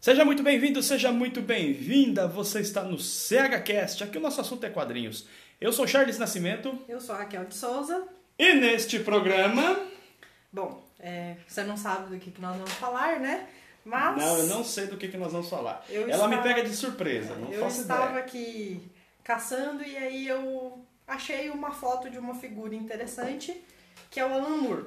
Seja muito bem-vindo, seja muito bem-vinda. Você está no CHCast. Aqui o nosso assunto é quadrinhos. Eu sou Charles Nascimento Eu sou a Raquel de Souza. e neste programa. Bom, é, você não sabe do que, que nós vamos falar, né? Mas Não, eu não sei do que, que nós vamos falar. Eu Ela me estava- pega de surpresa, não eu faço estava ideia. aqui caçando e aí eu achei uma foto de uma figura interessante que é o Alan Moore.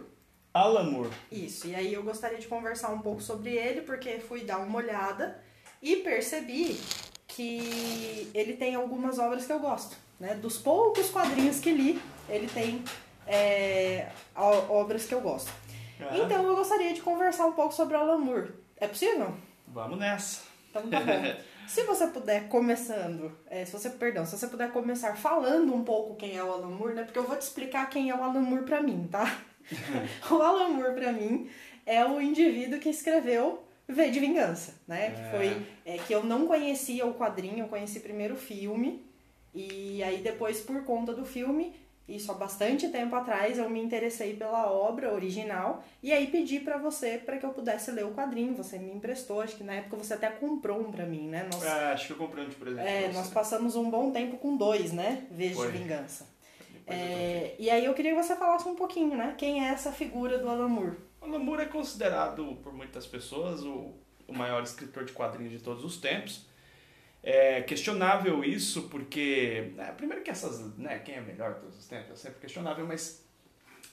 Alan Moore. Isso, e aí eu gostaria de conversar um pouco sobre ele, porque fui dar uma olhada e percebi que ele tem algumas obras que eu gosto. Né? Dos poucos quadrinhos que li, ele tem é, obras que eu gosto. Ah, Então eu gostaria de conversar um pouco sobre o Alan Moore. É possível? Vamos nessa. Então tá bom. se você puder começando, é, se você, perdão, se você puder começar falando um pouco quem é o Alan Moore, né? Porque eu vou te explicar quem é o Alan Moore pra mim, tá? o Alan Moore pra mim é o indivíduo que escreveu V de Vingança, né? Que É. foi é, que eu não conhecia o quadrinho, eu conheci primeiro o filme e aí depois por conta do filme isso há bastante tempo atrás eu me interessei pela obra original e aí pedi pra você para que eu pudesse ler o quadrinho. Você me emprestou, acho que na época você até comprou um pra mim, né? Nós, Ah, acho que eu comprei um de presente. é, nós passamos um bom tempo com dois, né? Foi. de vingança. É, e aí eu queria que você falasse um pouquinho, né? Quem é essa figura do Alan Moore? Alan Moore é considerado por muitas pessoas o, o maior escritor de quadrinhos de todos os tempos. É questionável isso porque, né, primeiro que essas, né, quem é melhor de todos os tempos é sempre questionável, mas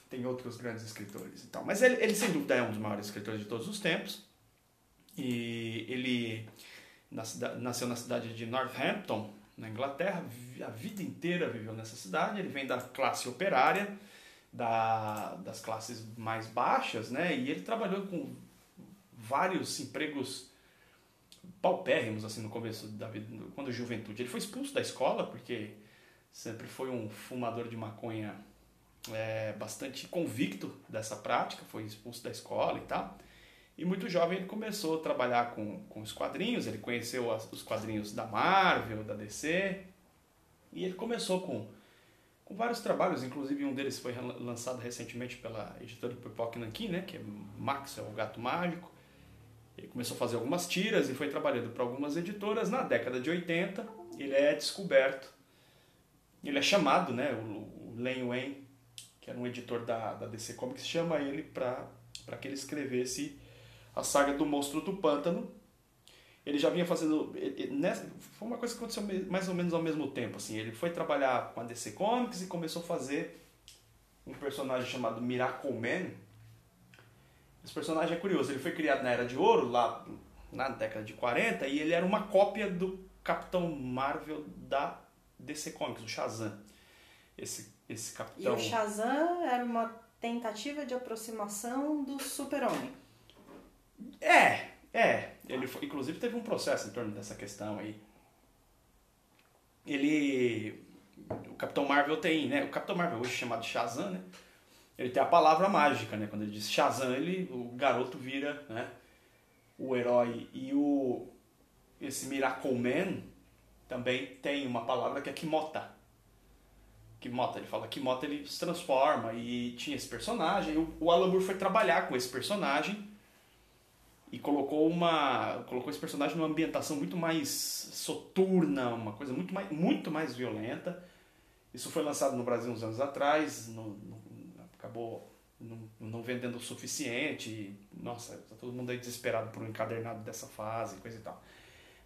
tem outros grandes escritores e tal. Mas ele, ele sem dúvida é um dos maiores escritores de todos os tempos. E ele nasceu na cidade de Northampton, na Inglaterra, a vida inteira viveu nessa cidade. Ele vem da classe operária, da, das classes mais baixas, né? E ele trabalhou com vários empregos paupérrimos assim no começo da vida, quando juventude. Ele foi expulso da escola porque sempre foi um fumador de maconha é, bastante convicto dessa prática, foi expulso da escola e tal. E muito jovem ele começou a trabalhar com, com os quadrinhos, ele conheceu as- os quadrinhos da Marvel, da DC, e ele começou com, com vários trabalhos, inclusive um deles foi lançado recentemente pela editora Pipoca Nankin, né, que é Max, é o Gato Mágico. Ele começou a fazer algumas tiras e foi trabalhando para algumas editoras. Na década de 80, ele é descoberto, ele é chamado, né, o, o Len Wayne, que era um editor da, da DC Comics, chama ele para que ele escrevesse a saga do Monstro do Pântano. Ele já vinha fazendo. ele- ele- nessa- Foi uma coisa que aconteceu mais ou menos ao mesmo tempo. Assim. Ele foi trabalhar com a DC Comics e começou a fazer um personagem chamado Miracle Man. Esse personagem é curioso. Ele foi criado na Era de Ouro, lá na década de 40, e ele era uma cópia do Capitão Marvel da DC Comics, o Shazam. Esse, esse E capitão. o Shazam era uma tentativa de aproximação do super-homem. É, é. Ele foi- inclusive teve um processo em torno dessa questão aí. Ele. O Capitão Marvel tem, né? O Capitão Marvel hoje chamado Shazam, né? Ele tem a palavra mágica, né? Quando ele diz Shazam, ele, o garoto vira, né? O herói. E o. Esse Miracle Man também tem uma palavra que é Kimota. Kimota, ele fala Kimota, ele se transforma e tinha esse personagem. O, o Alan Moore foi trabalhar com esse personagem e colocou uma colocou esse personagem numa ambientação muito mais soturna, uma coisa muito mais muito mais violenta. Isso foi lançado no Brasil uns anos atrás, acabou não, não vendendo o suficiente. e, nossa, tá todo mundo aí desesperado por um encadernado dessa fase, coisa e tal.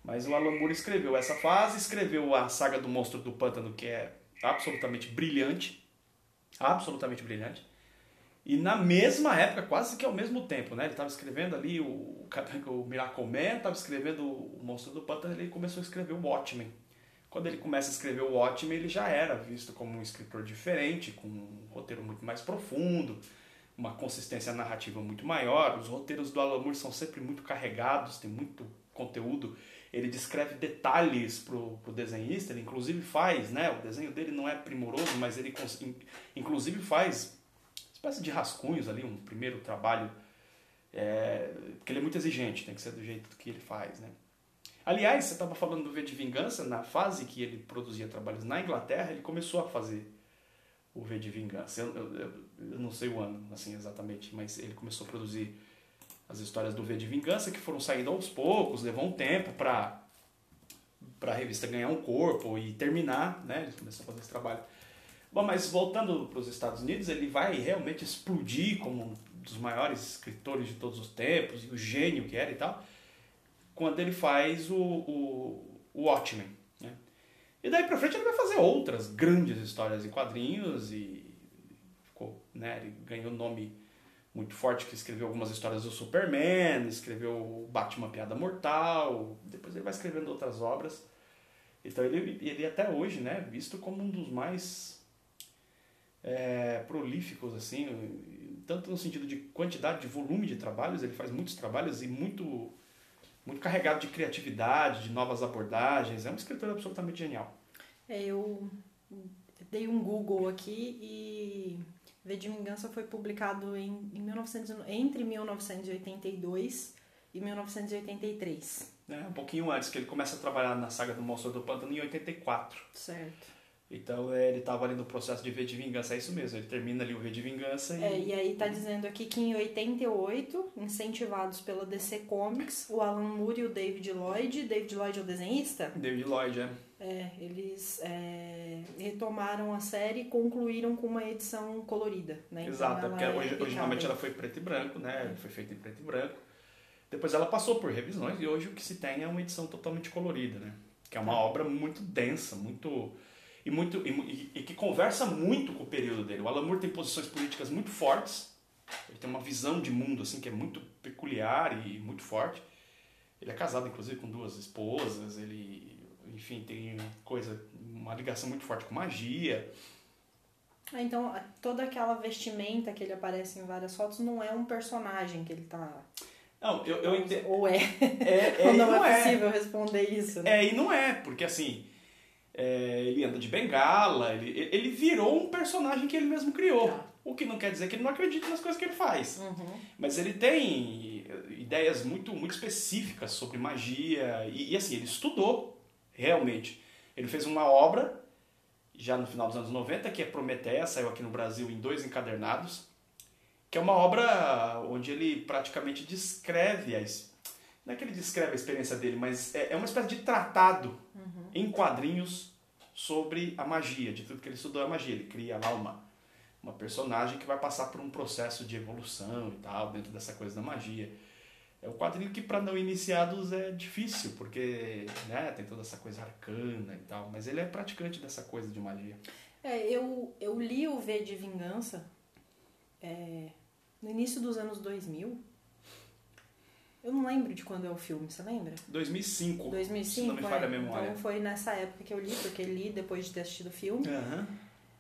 Mas o Alan Moore escreveu essa fase, escreveu a saga do Monstro do Pântano, que é absolutamente brilhante, absolutamente brilhante. E na mesma época, quase que ao mesmo tempo, né? Ele estava escrevendo ali o, o Miracle estava escrevendo o Monstro do Pântano, ele começou a escrever o Watchmen. Quando ele começa a escrever o Watchmen, ele já era visto como um escritor diferente, com um roteiro muito mais profundo, uma consistência narrativa muito maior. Os roteiros do Alan Moore são sempre muito carregados, tem muito conteúdo. Ele descreve detalhes pro, pro desenhista, ele inclusive faz, né? O desenho dele não é primoroso, mas ele inclusive faz espécie de rascunhos ali, um primeiro trabalho, é, porque ele é muito exigente, tem que ser do jeito que ele faz, né? Aliás, você estava falando do V de Vingança, na fase que ele produzia trabalhos na Inglaterra, ele começou a fazer o V de Vingança. Eu, eu, eu- não sei o ano, assim, exatamente, mas ele começou a produzir as histórias do V de Vingança, que foram saindo aos poucos, levou um tempo para a revista ganhar um corpo e terminar, né? Eles começaram a fazer esse trabalho. Bom, mas voltando para os Estados Unidos, ele vai realmente explodir como um dos maiores escritores de todos os tempos e o gênio que era e tal, quando ele faz o, o, o Watchmen. Né? E daí para frente ele vai fazer outras grandes histórias em quadrinhos e ficou, né? Ele ganhou nome muito forte que escreveu algumas histórias do Superman, escreveu Batman Piada Mortal, depois ele vai escrevendo outras obras. Então ele, ele até hoje, né, visto como um dos mais é, prolíficos, assim, tanto no sentido de quantidade, de volume de trabalhos, ele faz muitos trabalhos e muito, muito carregado de criatividade, de novas abordagens, é um escritor absolutamente genial. É, eu dei um Google aqui e V de Vingança foi publicado em, em 1900, entre 1982 e 1983. É, um pouquinho antes, que ele começa a trabalhar na saga do Monstro do Pântano em 84. Certo. Então é, ele estava ali no processo de V de Vingança, é isso mesmo, ele termina ali o V de Vingança e... É, e aí tá dizendo aqui que em 88, incentivados pela DC Comics, o Alan Moore e o David Lloyd, David Lloyd é o desenhista? David Lloyd, é. É, eles é, retomaram a série e concluíram com uma edição colorida, né? Então Exato, é porque hoje, originalmente ela foi preto e branco, né? Foi feita em preto e branco. Depois ela passou por revisões e hoje o que se tem é uma edição totalmente colorida, né? Que é uma Tá. obra muito densa, muito e muito e, e que conversa muito com o período dele. O Alan Moore tem posições políticas muito fortes. Ele tem uma visão de mundo assim que é muito peculiar e muito forte. Ele é casado inclusive com duas esposas, ele enfim, tem coisa, uma ligação muito forte com magia. Ah, então, toda aquela vestimenta que ele aparece em várias fotos não é um personagem que ele tá. Não, eu, eu entendo. Ou é. É, é, Ou não, não é é. possível responder isso, né? É, e não é, porque assim, é, ele anda de bengala, ele, ele virou um personagem que ele mesmo criou. Tá. O que não quer dizer que ele não acredita nas coisas que ele faz. Uhum. Mas ele tem ideias muito, muito específicas sobre magia, e, e assim, ele estudou, realmente. Ele fez uma obra, já no final dos anos 90, que é Prometeia, saiu aqui no Brasil em dois encadernados, que é uma obra onde ele praticamente descreve a, es- não é que ele descreve a experiência dele, mas é, é uma espécie de tratado em quadrinhos sobre a magia, de tudo que ele estudou a magia. Ele cria lá uma, uma personagem que vai passar por um processo de evolução e tal, dentro dessa coisa da magia. É um quadrinho que para não iniciados é difícil, porque né, tem toda essa coisa arcana e tal, mas ele é praticante dessa coisa de magia. É, eu, eu li o V de Vingança é, no início dos anos 2000. Eu não lembro de quando é o filme, você lembra? 2005, 2005? se não me falha é. a memória. Então foi nessa época que eu li, porque li depois de ter assistido o filme. Aham.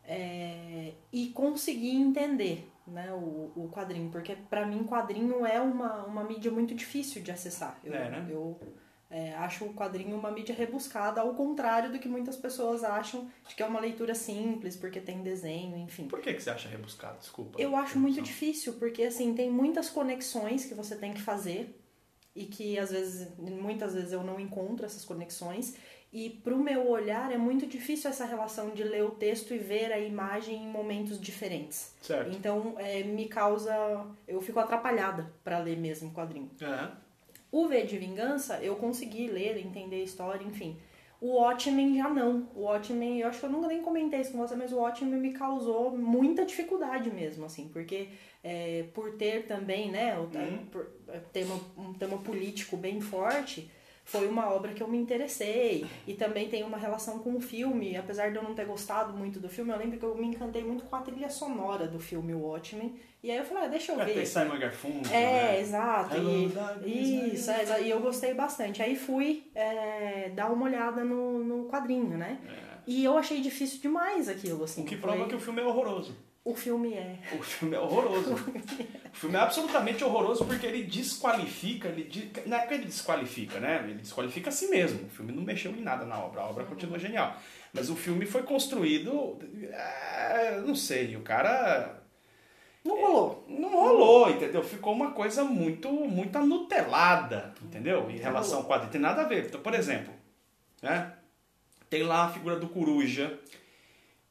É, e consegui entender né, o, o quadrinho, porque pra mim quadrinho é uma, uma mídia muito difícil de acessar. Eu, É, né? eu é, acho o quadrinho uma mídia rebuscada, ao contrário do que muitas pessoas acham, de que é uma leitura simples, porque tem desenho, enfim. Por que, que você acha rebuscado? Desculpa. Eu acho muito difícil, porque assim, tem muitas conexões que você tem que fazer e que às vezes, muitas vezes eu não encontro essas conexões. E pro meu olhar é muito difícil essa relação de ler o texto e ver a imagem em momentos diferentes. Certo. Então é, me causa. Eu fico atrapalhada para ler mesmo o quadrinho. Aham. O V de Vingança, eu consegui ler, entender a história, enfim. O Watchmen já não. O Watchmen, eu acho que eu nunca nem comentei isso com você, mas o Watchmen me causou muita dificuldade mesmo, assim, porque é, por ter também, né, o, Uhum. por ter uma- um tema político bem forte, foi uma obra que eu me interessei. E também tem uma relação com o filme, apesar de eu não ter gostado muito do filme, eu lembro que eu me encantei muito com a trilha sonora do filme O Watchmen. E aí eu falei, ah, deixa eu É, ver. tem Simon Garfunkel, É, né? exato. E, isso, é, e eu gostei bastante. Aí fui é, dar uma olhada no, no quadrinho, né? É. E eu achei difícil demais aquilo, assim. O que Foi- prova que o filme é horroroso. O filme é. O filme é horroroso. o filme é absolutamente horroroso porque ele desqualifica, ele não é que ele desqualifica, né? Ele desqualifica a si mesmo. O filme não mexeu em nada na obra, a obra continua genial. Mas o filme foi construído, é, não sei, o cara Não rolou. não rolou, entendeu? Ficou uma coisa muito, muito anutelada, entendeu? Em relação ao quadrinho. Tem nada a ver. Então, por exemplo, né? Tem lá a figura do coruja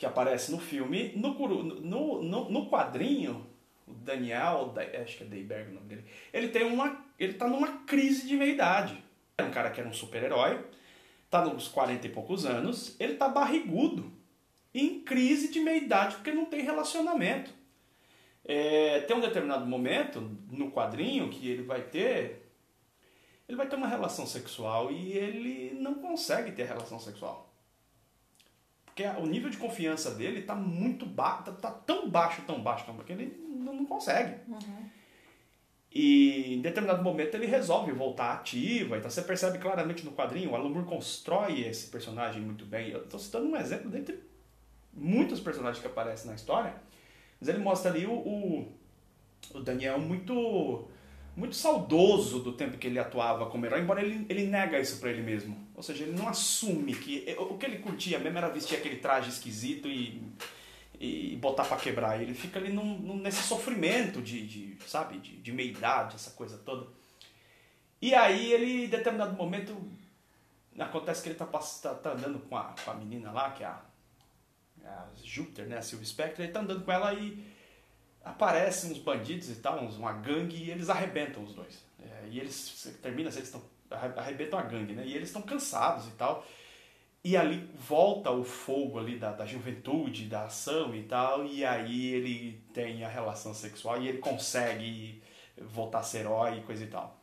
que aparece no filme. No, no, no, no quadrinho, o Daniel, acho que é Dayberg o nome dele, ele tem uma. ele tá numa crise de meia-idade. É um cara que era um super-herói, tá nos 40 e poucos anos, ele tá barrigudo, em crise de meia-idade, porque não tem relacionamento. É, tem um determinado momento no quadrinho que ele vai ter. Ele vai ter uma relação sexual e ele não consegue ter relação sexual. Porque o nível de confiança dele está muito baixo, tá, tá, tão baixo, tão baixo, tão baixo, que ele não, não consegue. Uhum. E em determinado momento ele resolve voltar ativa. Então você percebe claramente no quadrinho, o Alan Moore constrói esse personagem muito bem. Eu estou citando um exemplo dentre muitos personagens que aparecem na história. Mas ele mostra ali o, o, o Daniel muito muito saudoso do tempo que ele atuava como herói, embora ele, ele nega isso para ele mesmo. Ou seja, ele não assume que o que ele curtia mesmo era vestir aquele traje esquisito e, e botar para quebrar. Ele fica ali num, num, nesse sofrimento de, de sabe, de, de meia-idade, essa coisa toda. E aí ele, em determinado momento, acontece que ele tá, tá, tá andando com a, com a menina lá, que é a, é a Júpiter, né, a Sylvie Spectre, ele tá andando com ela e aparecem uns bandidos e tal, uns, uma gangue, e eles arrebentam os dois. É, e eles, termina, eles estão, arrebentam a gangue, né? E eles estão cansados e tal. E ali volta o fogo ali da, da juventude, da ação e tal, e aí ele tem a relação sexual e ele consegue voltar a ser herói e coisa e tal.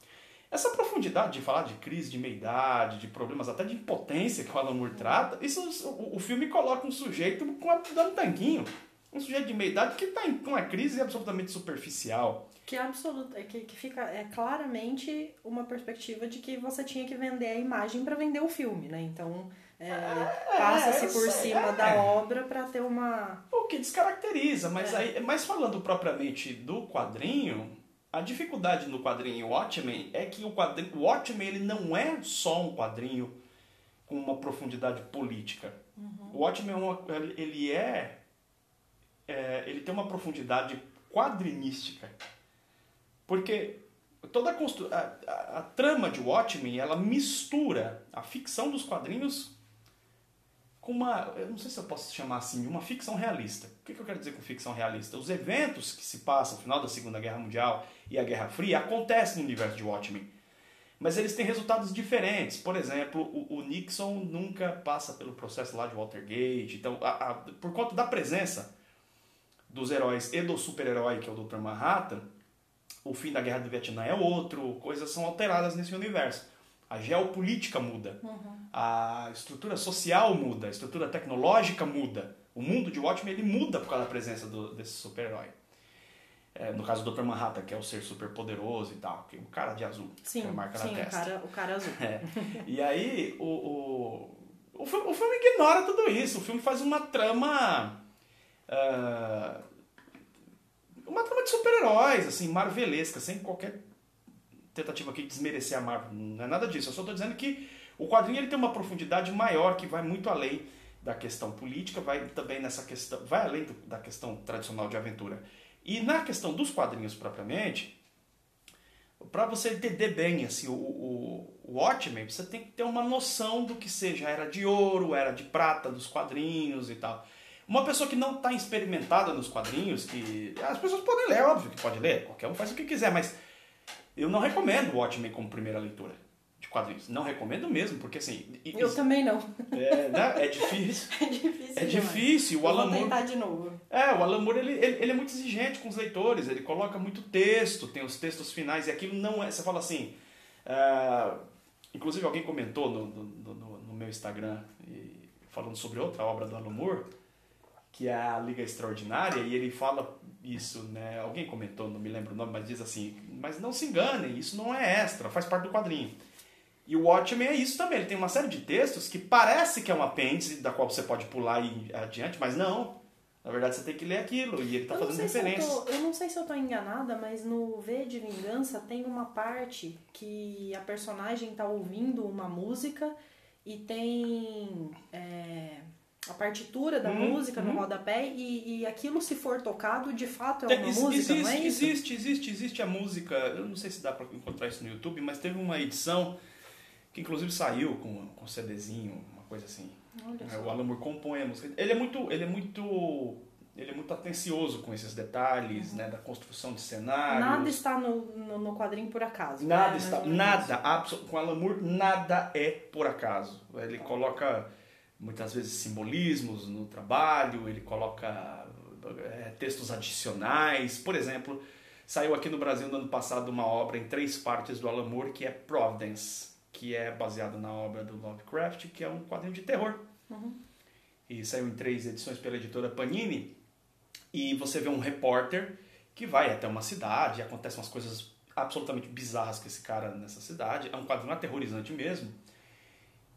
Essa profundidade de falar de crise de meia-idade, de problemas até de impotência que o Alan Moore trata, isso o, o filme coloca um sujeito com a, dando tanquinho um sujeito de meia idade que está em uma crise absolutamente superficial. Que é absoluta, que, que fica é claramente uma perspectiva de que você tinha que vender a imagem para vender o filme, né? Então é, é, passa-se por sei, cima é. da obra para ter uma. O que descaracteriza, mas, é. aí, mas falando propriamente do quadrinho, a dificuldade no quadrinho Watchmen é que o quadrinho, o Watchmen ele não é só um quadrinho com uma profundidade política. Uhum. O Watchmen ele é é, ele tem uma profundidade quadrinística. Porque toda a, a, a, trama de Watchmen ela mistura a ficção dos quadrinhos com uma. Eu não sei se eu posso chamar assim, uma ficção realista. O que, que eu quero dizer com ficção realista? Os eventos que se passam no final da Segunda Guerra Mundial e a Guerra Fria acontecem no universo de Watchmen. Mas eles têm resultados diferentes. Por exemplo, o, o Nixon nunca passa pelo processo lá de Watergate. Então, por conta da presença dos heróis e do super-herói, que é o Dr. Manhattan, o fim da guerra do Vietnã é outro, coisas são alteradas nesse universo. A geopolítica muda, uhum. a estrutura social muda, a estrutura tecnológica muda. O mundo de Watchmen ele muda por causa da presença do, desse super-herói. É, no caso do Dr. Manhattan, que é o ser super poderoso e tal, que é o cara de azul, sim, que é a marca sim, na testa. O cara, o cara azul. É. E aí, o, o, o, filme, o filme ignora tudo isso. O filme faz uma trama. Uh, uma trama de super-heróis, assim, marvelesca, sem qualquer tentativa aqui de desmerecer a Marvel. Não é nada disso. Eu só estou dizendo que o quadrinho ele tem uma profundidade maior que vai muito além da questão política, vai também nessa questão, vai além do, da questão tradicional de aventura. E na questão dos quadrinhos propriamente, para você entender bem assim, o, o, o Watchmen, você tem que ter uma noção do que seja era de ouro, era de prata dos quadrinhos e tal. Uma pessoa que não está experimentada nos quadrinhos, que as pessoas podem ler, óbvio que pode ler, qualquer um faz o que quiser, mas eu não recomendo o Watchmen como primeira leitura de quadrinhos. Não recomendo mesmo, porque assim. Eu isso, também não. É, né? é difícil. é difícil. É difícil. O Alan Moore, tentar de novo. É, o Alan Moore ele, ele, ele, é muito exigente com os leitores, ele coloca muito texto, tem os textos finais, e aquilo não é. Você fala assim. Uh, inclusive alguém comentou no, no, no, no meu Instagram, e, falando sobre outra obra do Alan Moore que é a Liga Extraordinária, e ele fala isso, né? Alguém comentou, não me lembro o nome, mas diz assim: mas não se enganem, isso não é extra, faz parte do quadrinho. E o Watchmen é isso também, ele tem uma série de textos que parece que é um apêndice da qual você pode pular e adiante, mas não. Na verdade, você tem que ler aquilo e ele está fazendo referências. Eu, eu, não sei se eu estou enganada, mas no V de Vingança tem uma parte que a personagem está ouvindo uma música e tem. É a partitura da hum, música hum. no rodapé e, e aquilo se for tocado de fato é uma Ex música, existe, não é isso? Existe, existe, existe a música, eu não sei se dá para encontrar isso no YouTube, mas teve uma edição que inclusive saiu com, com CDzinho, uma coisa assim. É, o Alan Moore compõe a música. Ele é muito, ele é muito Ele é muito atencioso com esses detalhes, né, da construção de cenários. Nada está no, no, no quadrinho por acaso. Nada né? está, menos nada, absol- com Alan Moore, nada é por acaso. Ele coloca muitas vezes simbolismos no trabalho, ele coloca é, textos adicionais. Por exemplo, saiu aqui no Brasil no ano passado uma obra em três partes do Alan Moore que é Providence, que é baseado na obra do Lovecraft, que é um quadrinho de terror. E saiu em três edições pela editora Panini. E você vê um repórter que vai até uma cidade e acontecem umas coisas absolutamente bizarras com esse cara nessa cidade. É um quadrinho aterrorizante mesmo.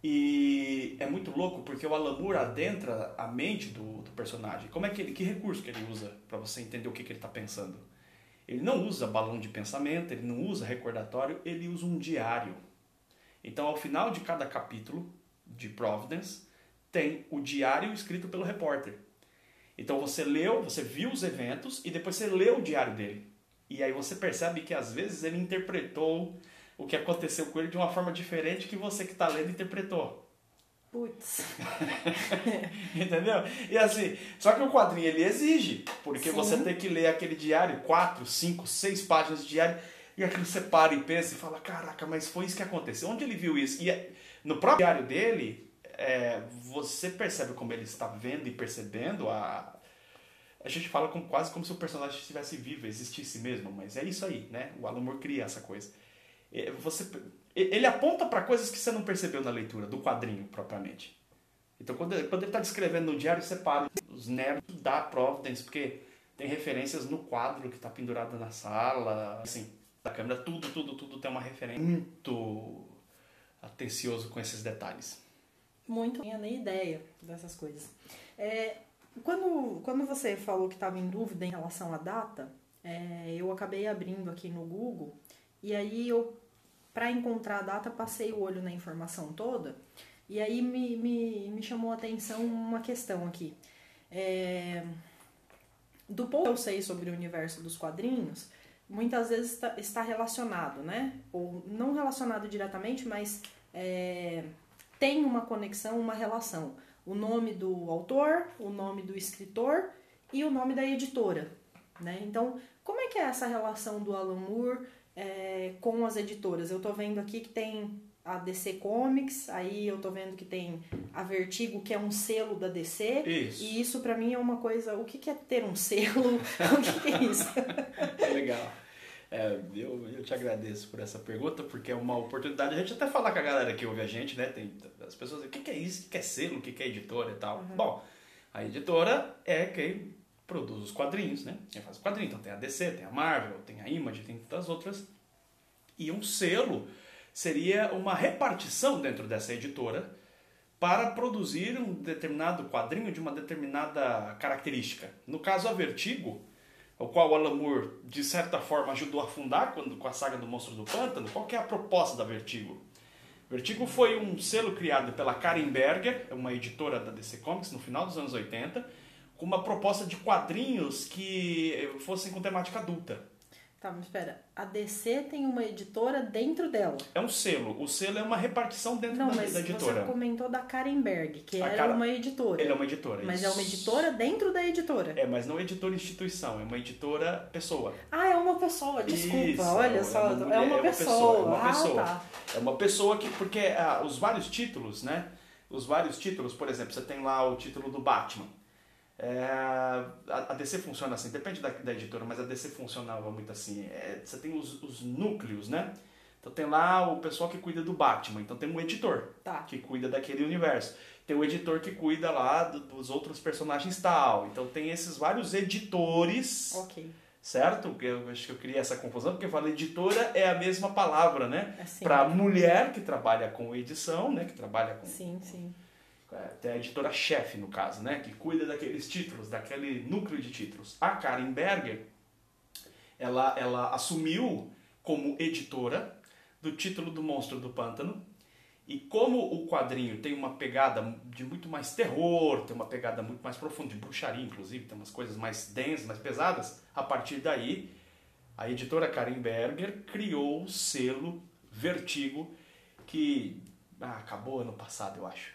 E é muito louco porque o Alan Moore adentra a mente do, do personagem. Como é que ele, que recurso que ele usa para você entender o que, que ele está pensando? Ele não usa balão de pensamento, ele não usa recordatório, ele usa um diário. Então, ao final de cada capítulo de Providence, tem o diário escrito pelo repórter. Então você leu, você viu os eventos e depois você leu o diário dele. E aí você percebe que às vezes ele interpretou o que aconteceu com ele de uma forma diferente que você que está lendo interpretou. Putz. Entendeu? E assim, só que o quadrinho ele exige, porque Sim. você tem que ler aquele diário, quatro, cinco, seis páginas de diário, e aquilo você para e pensa e fala, caraca, mas foi isso que aconteceu. Onde ele viu isso? E é- no próprio diário dele, é, você percebe como ele está vendo e percebendo a. A gente fala como, quase como se o personagem estivesse vivo, existisse mesmo, mas é isso aí, né? O Alan Moore cria essa coisa. É, Você, ele aponta para coisas que você não percebeu na leitura, do quadrinho propriamente. Então, quando, ele- está descrevendo no diário, separa os nervos da Providence, porque tem referências no quadro que está pendurado na sala, assim, da câmera, tudo, tudo, tudo tem uma referência muito atencioso com esses detalhes. Muito. Não tinha nem ideia dessas coisas. É, quando, quando você falou que estava em dúvida em relação à data, é, eu acabei abrindo aqui no Google e aí eu, para encontrar a data, passei o olho na informação toda e aí me, me, me chamou a atenção uma questão aqui. É, do pouco que eu sei sobre o universo dos quadrinhos, muitas vezes está, está relacionado, né? Ou não relacionado diretamente, mas é, tem uma conexão, uma relação. O nome do autor, o nome do escritor e o nome da editora, né? Então, como é que é essa relação do Alan Moore é, com as editoras? Eu tô vendo aqui que tem a DC Comics, aí eu tô vendo que tem a Vertigo, que é um selo da DC. Isso. E isso pra mim é uma coisa. O que que é ter um selo? o que, que é isso? Legal. É, eu, eu te agradeço por essa pergunta, porque é uma oportunidade de a gente até falar com a galera que ouve a gente, né? Tem as pessoas dizem, o que, que é isso? O que, que é selo? O que, que é editora e tal? Bom, a editora é quem produz os quadrinhos, né? Quem faz os quadrinhos. Então tem a DC, tem a Marvel, tem a Image, tem tantas outras. E um selo seria uma repartição dentro dessa editora para produzir um determinado quadrinho de uma determinada característica. No caso, a Vertigo, o qual o Alan Moore, de certa forma, ajudou a fundar quando, com a saga do Monstro do Pântano, qual que é a proposta da Vertigo? Vertigo foi um selo criado pela Karen Berger, uma editora da DC Comics, no final dos anos 80, com uma proposta de quadrinhos que fossem com temática adulta. Tá, mas espera. A DC tem uma editora dentro dela. É um selo. O selo é uma repartição dentro Não, da, mas da editora. você comentou da Karenberg, que A era Karen- uma editora. Ele é uma editora. Mas isso. é uma editora dentro da editora. É, mas não editora instituição, é uma editora pessoa. Ah, é uma pessoa, desculpa. Isso, olha é só, uma é mulher, uma, é uma pessoa. é uma ah, pessoa. tá. É uma pessoa que. Porque ah, os vários títulos, né? Os vários títulos, por exemplo, você tem lá o título do Batman. É, a, DC funciona assim, depende da, da editora, mas a DC funcionava muito assim. É, você tem os, os núcleos, né? Então tem lá o pessoal que cuida do Batman, então tem um editor Tá. que cuida daquele universo. Tem o editor que cuida lá do- dos outros personagens tal. Então tem esses vários editores Ok. certo? Eu acho que eu criei essa confusão, porque eu falo editora é a mesma palavra, né? Assim. Para mulher que trabalha com edição, né? Que trabalha com. Sim, sim. É, Tem a editora-chefe, no caso, né? Que cuida daqueles títulos, daquele núcleo de títulos. A Karen Berger, ela, ela assumiu como editora do título do Monstro do Pântano. E como o quadrinho tem uma pegada de muito mais terror, tem uma pegada muito mais profunda, de bruxaria, inclusive, tem umas coisas mais densas, mais pesadas, a partir daí, a editora Karen Berger criou o selo Vertigo, que ah, acabou ano passado, eu acho.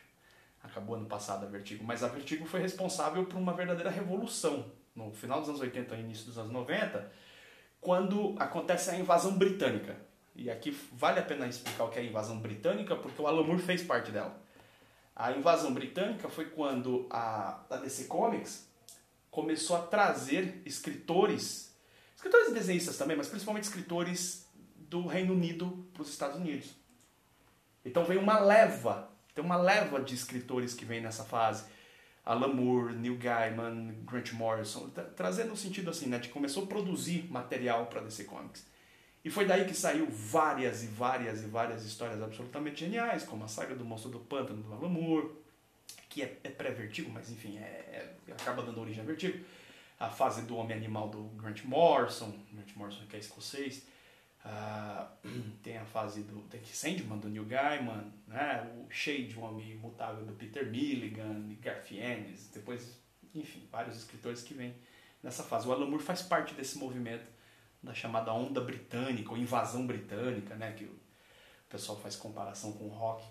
Acabou ano passado a Vertigo, mas a Vertigo foi responsável por uma verdadeira revolução no final dos anos 80 e início dos anos 90, quando acontece a invasão britânica. E aqui vale a pena explicar o que é a invasão britânica, porque o Alan Moore fez parte dela. A invasão britânica foi quando a, a DC Comics começou a trazer escritores, escritores e desenhistas também, mas principalmente escritores do Reino Unido para os Estados Unidos. Então veio uma leva, tem uma leva de escritores que vem nessa fase. Alan Moore, Neil Gaiman, Grant Morrison, trazendo no sentido assim, né, de começou a produzir material para DC Comics. E foi daí que saiu várias e várias e várias histórias absolutamente geniais, como a saga do Monstro do Pântano do Alan Moore, que é, é pré-vertigo, mas enfim, é, é, acaba dando origem a vertigo. A fase do Homem Animal do Grant Morrison, Grant Morrison que é escocês. Uh, tem a fase do tem Sandman do Neil Gaiman, né? o Shade, um homem imutável do Peter Milligan, Garth Ennis, depois, enfim, vários escritores que vêm nessa fase. O Alan Moore faz parte desse movimento da chamada onda britânica, ou invasão britânica, né? que o pessoal faz comparação com o rock.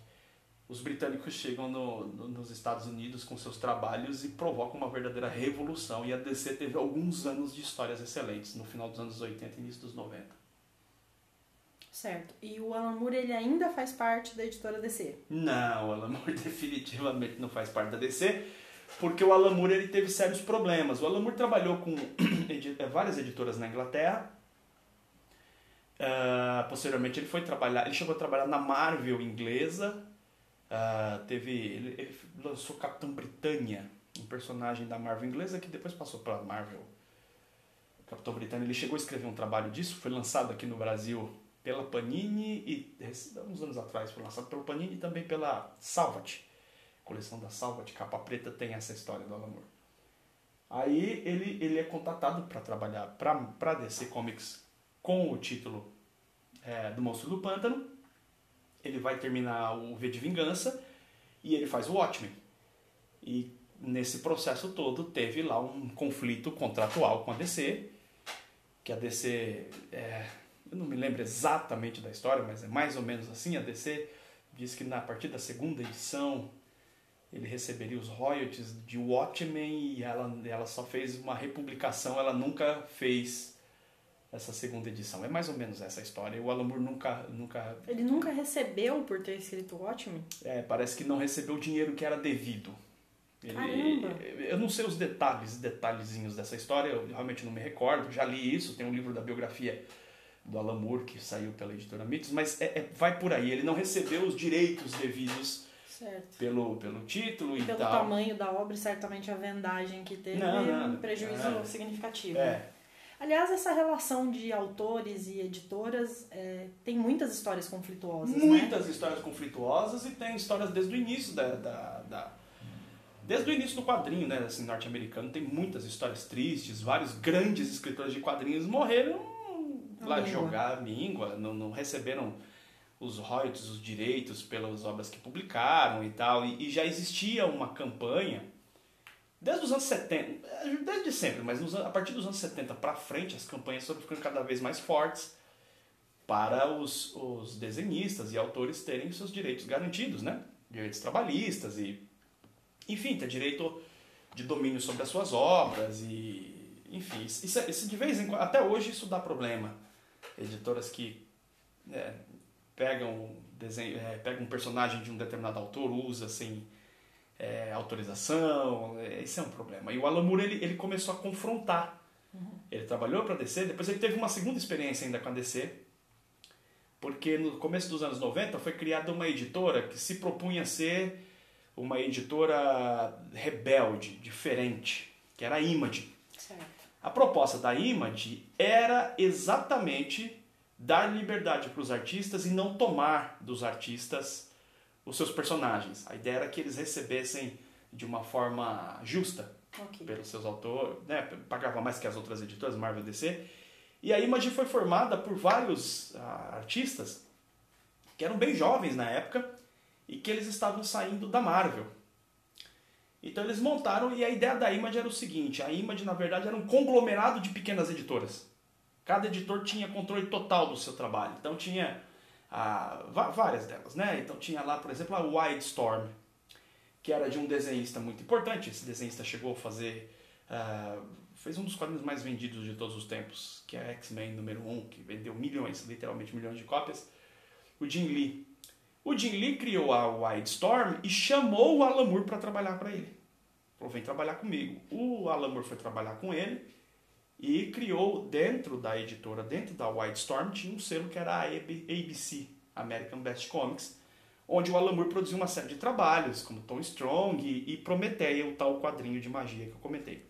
Os britânicos chegam no, no, nos Estados Unidos com seus trabalhos e provocam uma verdadeira revolução. E a DC teve alguns anos de histórias excelentes, no final dos anos 80 e início dos 90. Certo. E o Alan Moore ele ainda faz parte da editora DC? Não, o Alan Moore definitivamente não faz parte da DC, porque o Alan Moore ele teve sérios problemas. O Alan Moore trabalhou com eh, várias editoras na Inglaterra. Uh, posteriormente ele foi trabalhar, ele chegou a trabalhar na Marvel inglesa. Uh, teve, ele, ele, lançou Capitão Britânia, um personagem da Marvel inglesa que depois passou para Marvel. Capitão Britânia, ele chegou a escrever um trabalho disso, foi lançado aqui no Brasil pela Panini e uns anos atrás foi lançado pela Panini e também pela Salvat. A coleção da Salvat, capa preta, tem essa história do Alan Moore. Aí ele, ele é contatado para trabalhar para DC Comics com o título é, do Monstro do Pântano. Ele vai terminar o V de Vingança e ele faz o Watchmen. E nesse processo todo teve lá um conflito contratual com a DC, que a DC é, eu não me lembro exatamente da história, mas é mais ou menos assim. A DC diz que na partir da segunda edição ele receberia os royalties de Watchmen e ela, ela só fez uma republicação, ela nunca fez essa segunda edição. É mais ou menos essa história. O Alan Moore nunca, nunca... Ele nunca recebeu por ter escrito Watchmen? É, parece que não recebeu o dinheiro que era devido. Ele, Caramba! Eu não sei os detalhes, detalhezinhos dessa história, eu realmente não me recordo. Já li isso, tem um livro da biografia do Alan Moore, que saiu pela editora Mitos, mas é, é, vai por aí. Ele não recebeu os direitos devidos certo. Pelo, pelo título e pelo tal. Pelo tamanho da obra e certamente a vendagem que teve não, não, um prejuízo é, significativo. É. Aliás, essa relação de autores e editoras é, tem muitas histórias conflituosas. Né? Muitas né? histórias conflituosas e tem histórias desde o início da, da, da desde o início do quadrinho, né, assim, norte-americano, tem muitas histórias tristes, vários grandes escritores de quadrinhos morreram lá jogar míngua, não, não, receberam os royalties, os direitos pelas obras que publicaram e tal, e, e já existia uma campanha desde os anos 70, desde sempre, mas nos, a partir dos anos 70 para frente as campanhas foram ficando cada vez mais fortes para os, os desenhistas e autores terem seus direitos garantidos, né? Direitos trabalhistas e enfim, ter direito de domínio sobre as suas obras e enfim, isso, isso de vez em quando, até hoje isso dá problema editoras que é, pegam, desenho, é, pegam um personagem de um determinado autor, usa sem é, autorização, é, esse é um problema. E o Alan Moore ele, ele começou a confrontar. Uhum. Ele trabalhou para a DC, depois ele teve uma segunda experiência ainda com a DC, porque no começo dos anos 90 foi criada uma editora que se propunha ser uma editora rebelde, diferente, que era a Image. Certo. A proposta da Image era exatamente dar liberdade para os artistas e não tomar dos artistas os seus personagens. A ideia era que eles recebessem de uma forma justa okay. pelos seus autores, né? pagava mais que as outras editoras, Marvel DC. E a Image foi formada por vários ah, artistas que eram bem jovens na época e que eles estavam saindo da Marvel. Então eles montaram e a ideia da Image era o seguinte: a Image na verdade era um conglomerado de pequenas editoras. Cada editor tinha controle total do seu trabalho. Então tinha ah, várias delas, né? Então tinha lá, por exemplo, a Wildstorm, que era de um desenhista muito importante. Esse desenhista chegou a fazer. Uh, fez um dos quadrinhos mais vendidos de todos os tempos, que é X-Men número 1, que vendeu milhões, literalmente milhões de cópias. O Jim Lee. O Jim Lee criou a Wildstorm e chamou o Alan Moore para trabalhar para ele. Falou: vem trabalhar comigo. O Alan Moore foi trabalhar com ele e criou dentro da editora, dentro da Wildstorm, tinha um selo que era a ABC, American Best Comics, onde o Alan Moore produziu uma série de trabalhos, como Tom Strong e, Prometeia, o tal quadrinho de magia que eu comentei.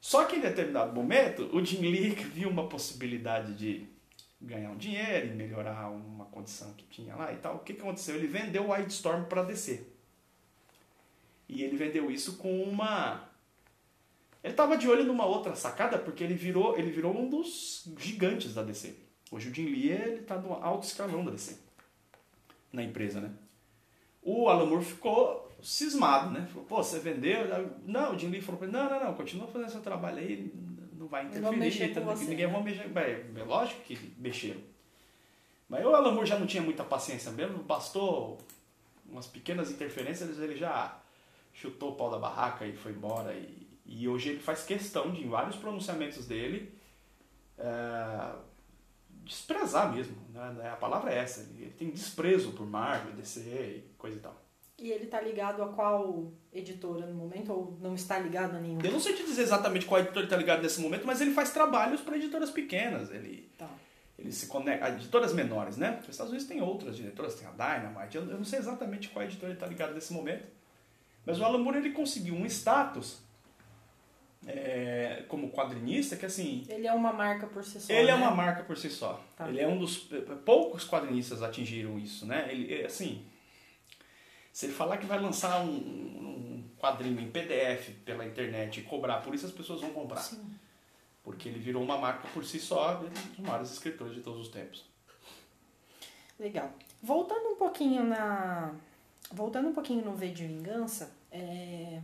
Só que em determinado momento, o Jim Lee viu uma possibilidade de ganhar um dinheiro e melhorar uma condição que tinha lá e tal. O que, que aconteceu? Ele vendeu o Wildstorm para DC. E ele vendeu isso com uma ele estava de olho numa outra sacada porque ele virou, ele virou um dos gigantes da DC. Hoje o Jim Lee ele tá no alto escalão da DC na empresa, né? O Alan Moore ficou cismado, né? Falou, pô, você vendeu? Não, o Jim Lee falou pra ele, não, não, não, continua fazendo seu trabalho aí, não vai interferir, com você, ninguém né? vai mexer. É lógico que mexeram. Mas o Alan Moore já não tinha muita paciência mesmo, bastou umas pequenas interferências, ele já chutou o pau da barraca e foi embora. E, e hoje ele faz questão de, em vários pronunciamentos dele, é, desprezar mesmo. Né? A palavra é essa. Ele, ele tem desprezo por Marvel, DC e coisa e tal. E ele tá ligado a qual editora no momento ou não está ligado a nenhuma? Eu não sei te dizer exatamente qual editora ele está ligado nesse momento, mas ele faz trabalhos para editoras pequenas. Ele, tá. ele se conecta. Editoras menores, né? Os Estados Unidos tem outras editoras, tem a Dynamite. Eu, eu não sei exatamente qual editora ele está ligado nesse momento. Mas o Alan Moore ele conseguiu um status é, como quadrinista que assim. Ele é uma marca por si só. Ele né? é uma marca por si só. Tá. Ele é um dos poucos quadrinistas atingiram isso, né? Ele é, assim. Se ele falar que vai lançar um, um, quadrinho em PDF pela internet e cobrar por isso, as pessoas vão comprar. Sim. Porque ele virou uma marca por si só, um dos maiores escritores de todos os tempos. Legal. Voltando um pouquinho na. Voltando um pouquinho no V de Vingança, é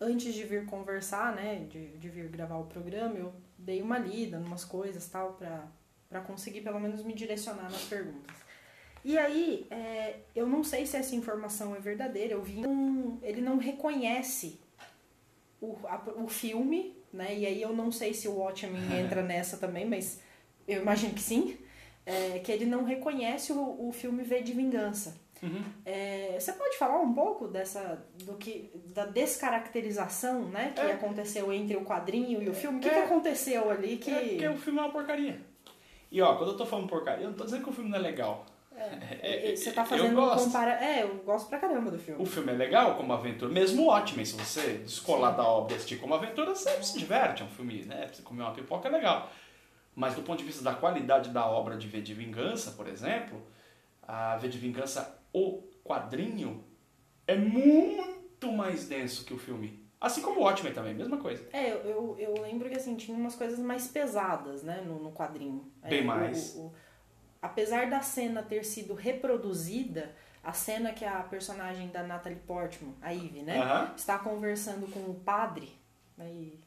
antes de vir conversar, né, de, de vir gravar o programa, eu dei uma lida umas coisas tal, pra conseguir pelo menos me direcionar nas perguntas. E aí, é, eu não sei se essa informação é verdadeira, eu vi um, ele não reconhece o, a, o filme, né, e aí eu não sei se o Watchmen entra nessa também, mas eu imagino que sim, é, que ele não reconhece o, o filme V de Vingança. Uhum. É, você pode falar um pouco dessa do que da descaracterização, né, que é. aconteceu entre o quadrinho e o filme? O que, é. que aconteceu ali que É porque o filme é uma porcaria. E ó, quando eu tô falando porcaria, eu não tô dizendo que o filme não é legal. É, você tá fazendo eu um compara... É, eu gosto pra caramba do filme. O filme é legal como aventura, mesmo ótimo. Se você descolar Sim. da obra e assistir como aventura, você se diverte. É um filme, né? Você comer uma pipoca é legal. Mas do ponto de vista da qualidade da obra de V de Vingança, por exemplo, a V de Vingança, o quadrinho, é muito mais denso que o filme. Assim como o Watchmen também, mesma coisa. É, eu, eu, eu lembro que assim, tinha umas coisas mais pesadas, né, no, no quadrinho. Bem é, mais. O, o, apesar da cena ter sido reproduzida, a cena que a personagem da Natalie Portman, a Eve, né, está conversando com o padre, né, e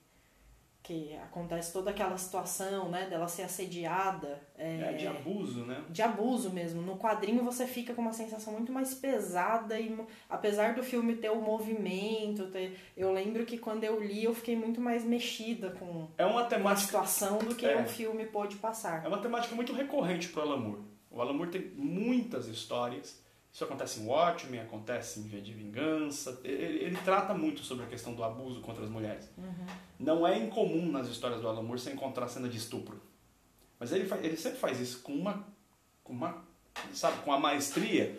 que acontece toda aquela situação, né, dela ser assediada. É, de abuso, né? de abuso mesmo. No quadrinho você fica com uma sensação muito mais pesada e apesar do filme ter o movimento, ter, eu lembro que quando eu li eu fiquei muito mais mexida com, É uma com a temática situação do que É. o filme pôde passar. É uma temática muito recorrente para o Alan Moore. O Alan Moore tem muitas histórias. Isso acontece em Watchmen, acontece em V de Vingança. Ele, ele trata muito sobre a questão do abuso contra as mulheres. Não é incomum nas histórias do Alan Moore você encontrar cena de estupro. Mas ele, ele sempre faz isso com uma, com uma, sabe, com uma maestria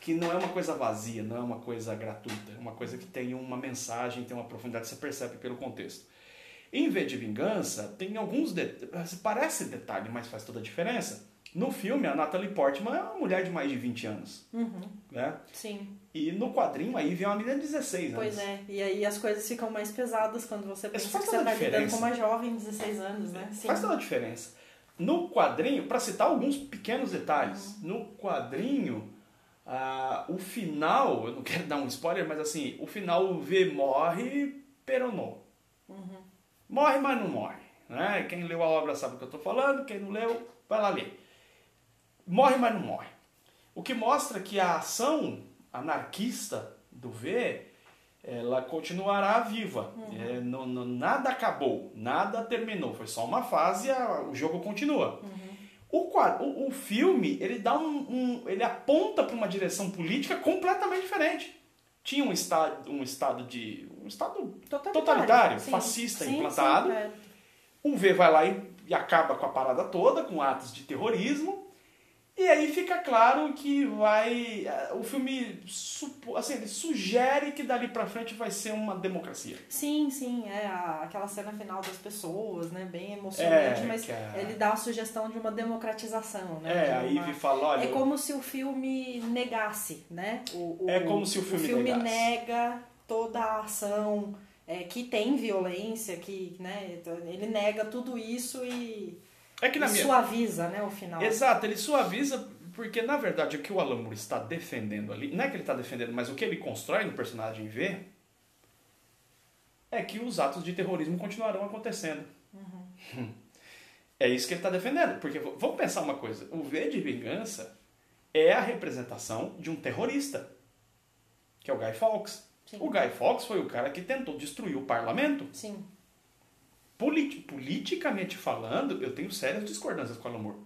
que não é uma coisa vazia, não é uma coisa gratuita. É uma coisa que tem uma mensagem, tem uma profundidade, você percebe pelo contexto. Em V de Vingança, tem alguns detalhes, parece detalhe, mas faz toda a diferença. No filme, a Natalie Portman é uma mulher de mais de 20 anos, Uhum, né? sim, E no quadrinho, aí vem uma menina de 16 anos. pois é. E aí as coisas ficam mais pesadas quando você pensa faz que você tá lidando diferença. com uma jovem de 16 anos, né? Sim. Faz toda a diferença. No quadrinho, para citar alguns pequenos detalhes, no quadrinho, ah, o final, eu não quero dar um spoiler, mas assim, o final o V morre, peronou. Morre, mas não morre. Né? Quem leu a obra sabe o que eu estou falando, quem não leu, vai lá ler. Morre, mas não morre. O que mostra que a ação anarquista do V, ela continuará viva. Uhum. É, não- não- nada acabou, nada terminou. Foi só uma fase, a- o jogo continua. Uhum. O, o, o filme, ele dá um, um- ele aponta para uma direção política completamente diferente. Tinha um estado, um estado de um estado Totalitário, sim. fascista Sim, implantado. sim, é. o V vai lá e, e acaba com a parada toda, com atos de terrorismo. E aí fica claro que vai. eh, O filme assim, ele sugere que dali pra frente vai ser uma democracia. Sim, sim, é a- aquela cena final das pessoas, né? Bem emocionante, É, mas a- ele dá a sugestão de uma democratização, né? É, a uma- Ivy fala, olha. É como se o filme negasse, né? O, o- É como se o filme negasse. nega toda a ação é, que tem violência, que, né? então, Ele nega tudo isso e, É que na minha. suaviza, né? O final. Exato, ele suaviza, porque na verdade o que o Alan Moore está defendendo ali, não é que ele está defendendo, mas o que ele constrói no personagem V é que os atos de terrorismo continuarão acontecendo. É isso que ele está defendendo. Porque vamos pensar uma coisa: o V de vingança é a representação de um terrorista, que é o Guy Fawkes. Sim. O Guy Fawkes foi o cara que tentou destruir o parlamento. Sim. Politi- politicamente falando, eu tenho sérias discordâncias com o Alan Moore.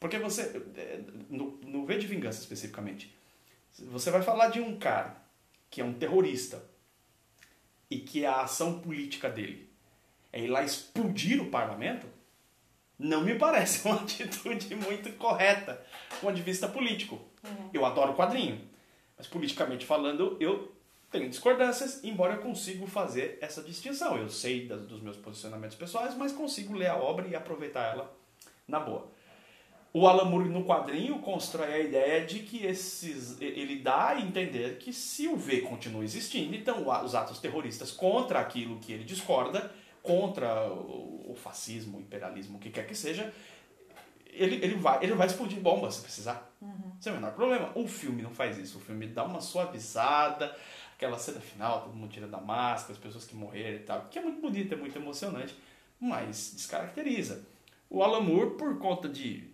Porque você, é, no, no V de Vingança especificamente, você vai falar de um cara que é um terrorista e que a ação política dele é ir lá explodir o parlamento, não me parece uma atitude muito correta do ponto de vista político. Eu adoro quadrinho, mas politicamente falando, eu tenho discordâncias, embora eu consiga fazer essa distinção. Eu sei das- dos meus posicionamentos pessoais, mas consigo ler a obra e aproveitar ela na boa. O Alan Moore no quadrinho constrói a ideia de que esses, ele dá a entender que se o V continua existindo, então os atos terroristas contra aquilo que ele discorda, contra o o fascismo, o imperialismo, o que quer que seja, ele, ele, vai, ele vai explodir bomba se precisar. Sem o menor problema. O filme não faz isso. O filme dá uma suavizada, aquela cena final, todo mundo tira da máscara, as pessoas que morreram e tal, que é muito bonito, é muito emocionante, mas descaracteriza. O Alan Moore, por conta de.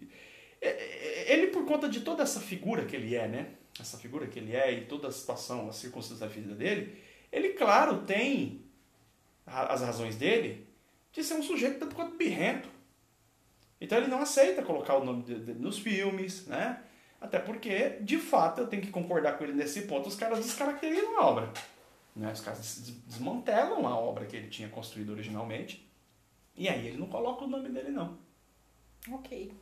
é, é, Ele, por conta de toda essa figura que ele é, né? Essa figura que ele é e toda a situação, as circunstâncias da vida dele, ele, claro, tem a- as razões dele de ser um sujeito tanto quanto birrento. Então ele não aceita colocar o nome dele nos filmes, né? Até porque, de fato, eu tenho que concordar com ele nesse ponto, os caras descaracterizam a obra. Né? Os caras des- desmantelam a obra que ele tinha construído originalmente. E aí ele não coloca o nome dele, não. Ok.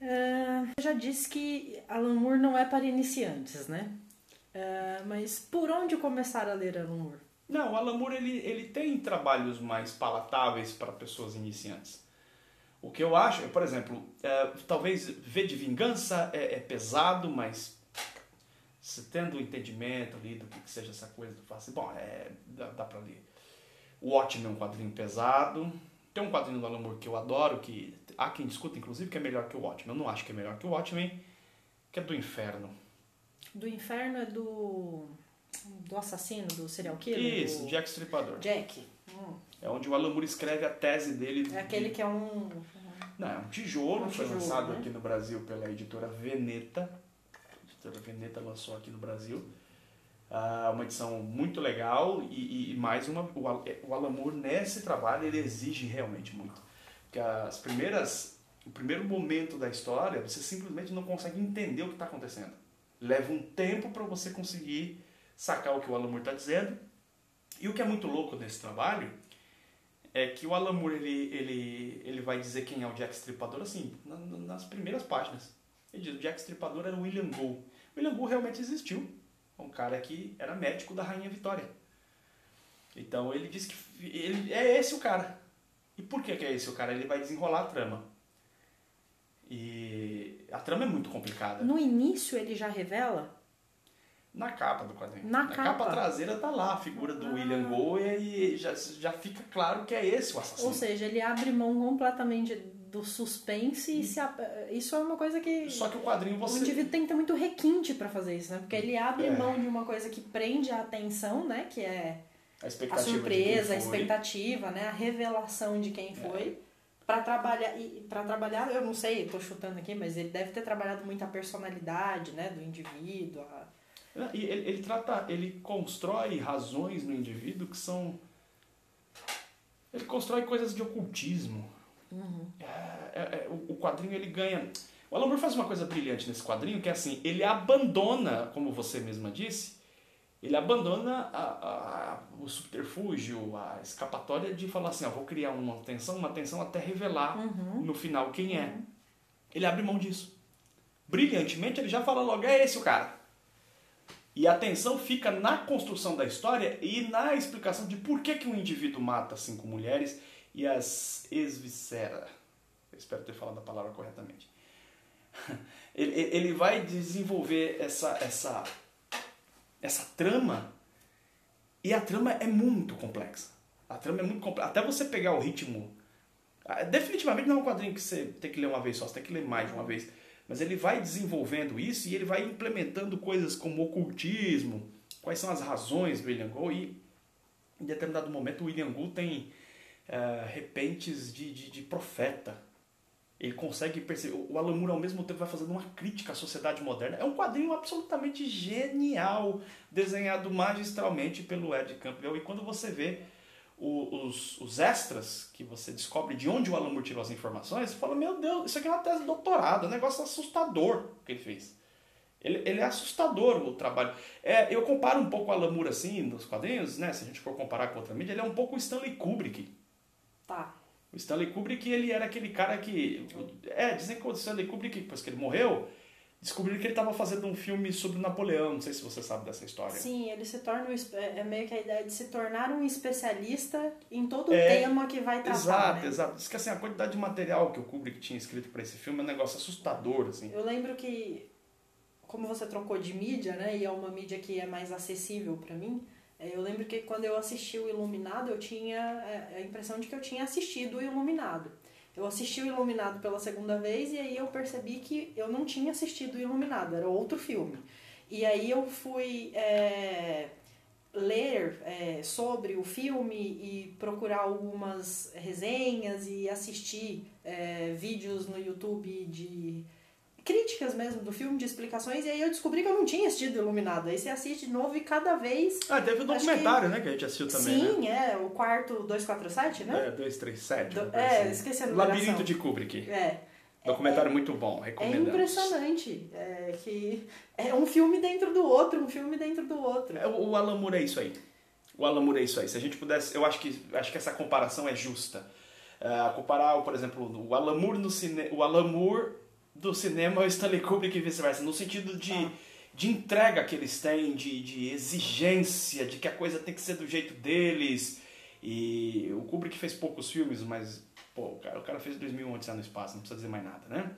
Eu já disse que Alan Moore não é para iniciantes, né? Ah, mas por onde começar a ler Alan Moore? Não, o Alan Moore ele, ele tem trabalhos mais palatáveis para pessoas iniciantes. O que eu acho, por exemplo, é, talvez V de Vingança é, é pesado, mas se tendo o entendimento ali do que, que seja essa coisa do face, bom, é, dá, dá pra ler. O Watchmen é um quadrinho pesado. Tem um quadrinho do Alan Moore que eu adoro, que há quem discuta, inclusive, que é melhor que o Watchmen. Eu não acho que é melhor que o Watchmen, que é do Inferno. Do Inferno é do. do assassino, do serial killer? Isso, do... Jack Stripador. Jack. Hum, É onde o Alan Moore escreve a tese dele. é aquele que é um. Não, é um tijolo, Um foi tijolo, lançado né? aqui no Brasil pela editora Veneta. A editora Veneta lançou aqui no Brasil. Ah, uma edição muito legal e, e- mais uma. O, o Alan Moore, nesse trabalho, ele exige realmente muito. Porque as primeiras. O primeiro momento da história, você simplesmente não consegue entender o que está acontecendo. Leva um tempo para você conseguir sacar o que o Alan Moore está dizendo. E o que é muito louco nesse trabalho é que o Alan Moore ele, ele, ele vai dizer quem é o Jack Stripador assim, na- na- nas primeiras páginas. Ele diz: o Jack Stripador era o William Gould. William Gould realmente existiu. Um cara que era médico da Rainha Vitória. Então ele diz que ele, é esse o cara. E por que é esse o cara? Ele vai desenrolar a trama. E a trama é muito complicada. No início ele já revela? Na capa do quadrinho. Na capa. traseira tá lá a figura do Ah. William Gould e já, já fica claro que é esse o assassino. Ou seja, ele abre mão completamente do suspense e se. ap- Isso é uma coisa que. Só que o quadrinho O você. indivíduo tem que ter muito requinte pra fazer isso, né? Porque ele abre É. mão de uma coisa que prende a atenção, né? Que é A a surpresa, a expectativa, né? A revelação de quem foi. Pra trabalhar, e para trabalhar, eu não sei, tô chutando aqui, mas ele deve ter trabalhado muito a personalidade, né, do indivíduo, a- ele, ele trata, ele constrói razões no indivíduo que são. Ele constrói coisas de ocultismo. Uhum. É, é, é, o quadrinho ele ganha. O Alan Moore faz uma coisa brilhante nesse quadrinho que é assim: ele abandona, como você mesma disse, ele abandona a, a, o subterfúgio, a escapatória de falar assim: ó, vou criar uma tensão, uma tensão até revelar Uhum. no final quem é. Ele abre mão disso. Brilhantemente, ele já fala logo: é esse o cara. E a tensão fica na construção da história e na explicação de por que, que um indivíduo mata cinco mulheres e as esviscera. Eu espero ter falado a palavra corretamente. Ele, ele vai desenvolver essa, essa, essa trama e a trama é muito complexa. A trama é muito complexa. Até você pegar o ritmo. ah, Definitivamente não é um quadrinho que você tem que ler uma vez só, você tem que ler mais de uma vez. Mas ele vai desenvolvendo isso e ele vai implementando coisas como ocultismo, quais são as razões do William Gould. E em determinado momento o William Gould tem eh, repentes de, de, de profeta. Ele consegue perceber. O Alan Moore, ao mesmo tempo, vai fazendo uma crítica à sociedade moderna. É um quadrinho absolutamente genial, desenhado magistralmente pelo Ed Campbell. E quando você vê o- os, os extras, que você descobre de onde o Alan Moore tirou as informações, você fala: Meu Deus, isso aqui é uma tese de doutorado, é um negócio assustador que ele fez. Ele, ele é assustador o trabalho. É, eu comparo um pouco o Alan Moore assim nos quadrinhos, né? Se a gente for comparar com outra mídia, ele é um pouco o Stanley Kubrick. Tá. O Stanley Kubrick, ele era aquele cara que... É, dizem que o Stanley Kubrick, depois que ele morreu, descobriram que ele estava fazendo um filme sobre Napoleão. Não sei se você sabe dessa história. Sim, ele se torna é meio que a ideia de se tornar um especialista em todo o É, tema que vai tratar, Exato, né? exato. Diz que assim, a quantidade de material que o Kubrick tinha escrito para esse filme é um negócio assustador, assim. Eu lembro que, como você trocou de mídia, né, e é uma mídia que é mais acessível pra mim, é, eu lembro que quando eu assisti o Iluminado, eu tinha é, a impressão de que eu tinha assistido o Iluminado. Eu assisti o Iluminado pela segunda vez e aí eu percebi que eu não tinha assistido o Iluminado, era outro filme. E aí eu fui é, ler é, sobre o filme e procurar algumas resenhas e assistir é, vídeos no YouTube de críticas mesmo do filme, de explicações, e aí eu descobri que eu não tinha assistido Iluminado. Aí você assiste de novo e cada vez. Ah, teve o Acho documentário, né, que a gente assistiu também, né? Sim, é, o quarto 247, né? É, 237. Do- é, assim. esqueci a numeração. Labirinto de Kubrick. É. Documentário muito bom, É recomendamos. impressionante. É que é um filme dentro do outro, um filme dentro do outro. É, O Alan Moore é isso aí. O Alan Moore é isso aí. Se a gente pudesse, eu acho que acho que essa comparação é justa. É, comparar, por exemplo, o Alan Moore no cine, o Alan Moore do cinema e o Stanley Kubrick e vice-versa, no sentido de, Ah. de entrega que eles têm, de, de exigência, de que a coisa tem que ser do jeito deles. E o Kubrick fez poucos filmes, mas pô, o cara, o cara fez 2001 Odisseia no Espaço, não precisa dizer mais nada, né?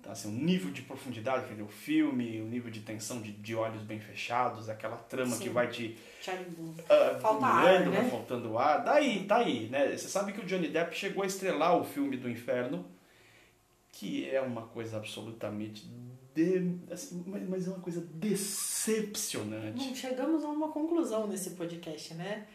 Então, assim, o nível de profundidade que ele o filme, o nível de tensão de, de olhos bem fechados, aquela trama Sim. que vai te ah, Falta ar, vai né? faltando ar. Daí, tá aí, né? Você sabe que o Johnny Depp chegou a estrelar o filme do Inferno, que é uma coisa absolutamente. De... assim, mas mas é uma coisa decepcionante. Bom, chegamos a uma conclusão nesse podcast, né?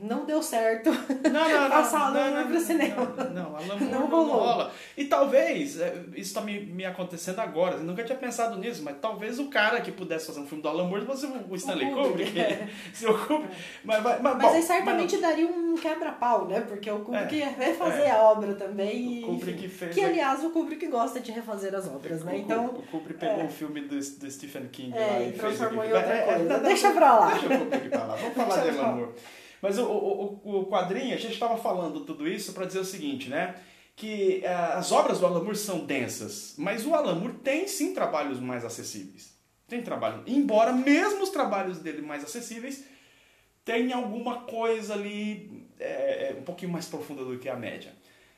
Não deu certo. Não, não, não. Passar não, Moore não, pro não, cinema. Não, não, Alan Moore Não não, rolou. rola. E talvez, é, isso tá me, me acontecendo agora, eu nunca tinha pensado nisso, mas talvez o cara que pudesse fazer um filme do Alan Moore fosse o Stanley Kubrick, Kubrick. é. Se o Kubrick. Mas, mas, mas, Mas bom, aí certamente mas daria um quebra-pau, né? Porque o Kubrick É, ia refazer é. a obra também. O Kubrick fez Que, aliás, o Kubrick gosta de refazer as obras, né? O- Então, O Kubrick pegou é. o filme do, do Stephen King É, lá e e fez transformou aqui. em outra É, é, coisa. Deixa pra lá. Deixa o Kubrick pra lá. Vamos falar de Alan. Moore. Mas o, o, o- quadrinho, a gente estava falando tudo isso para dizer o seguinte, né? Que ah, as obras do Alan Moore são densas, mas o Alan Moore tem sim trabalhos mais acessíveis. Tem trabalho. Embora mesmo os trabalhos dele mais acessíveis tenham alguma coisa ali é, um pouquinho mais profunda do que a média.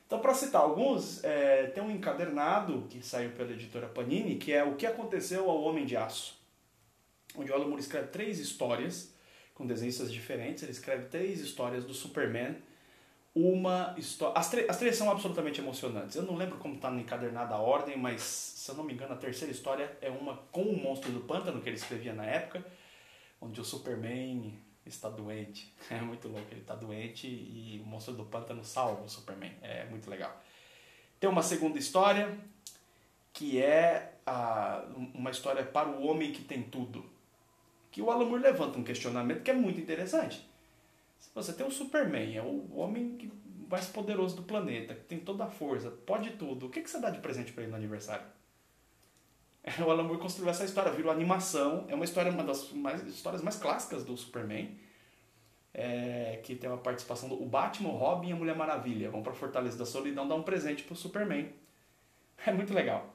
Então, para citar alguns, é, tem um encadernado que saiu pela editora Panini, que é O que aconteceu ao Homem de Aço, onde o Alan Moore escreve três histórias com desenhistas diferentes. Ele escreve três histórias do Superman. Uma história. As, as três são absolutamente emocionantes. Eu não lembro como está encadernada a ordem, mas se eu não me engano, a terceira história é uma com o monstro do pântano que ele escrevia na época, onde o Superman está doente. É muito louco, ele está doente e o monstro do pântano salva o Superman. É muito legal. Tem uma segunda história que é a, uma história para o homem que tem tudo. Que o Alan Moore levanta um questionamento que é muito interessante. Você tem o Superman, é o homem mais poderoso do planeta, que tem toda a força, pode tudo, o que, você dá de presente para ele no aniversário? O Alan Moore construiu essa história, virou animação, é uma história, uma das mais, histórias mais clássicas do Superman, é, que tem uma participação do o Batman, o Robin e a Mulher Maravilha. Vão pra Fortaleza da Solidão dar um presente pro Superman. É muito legal.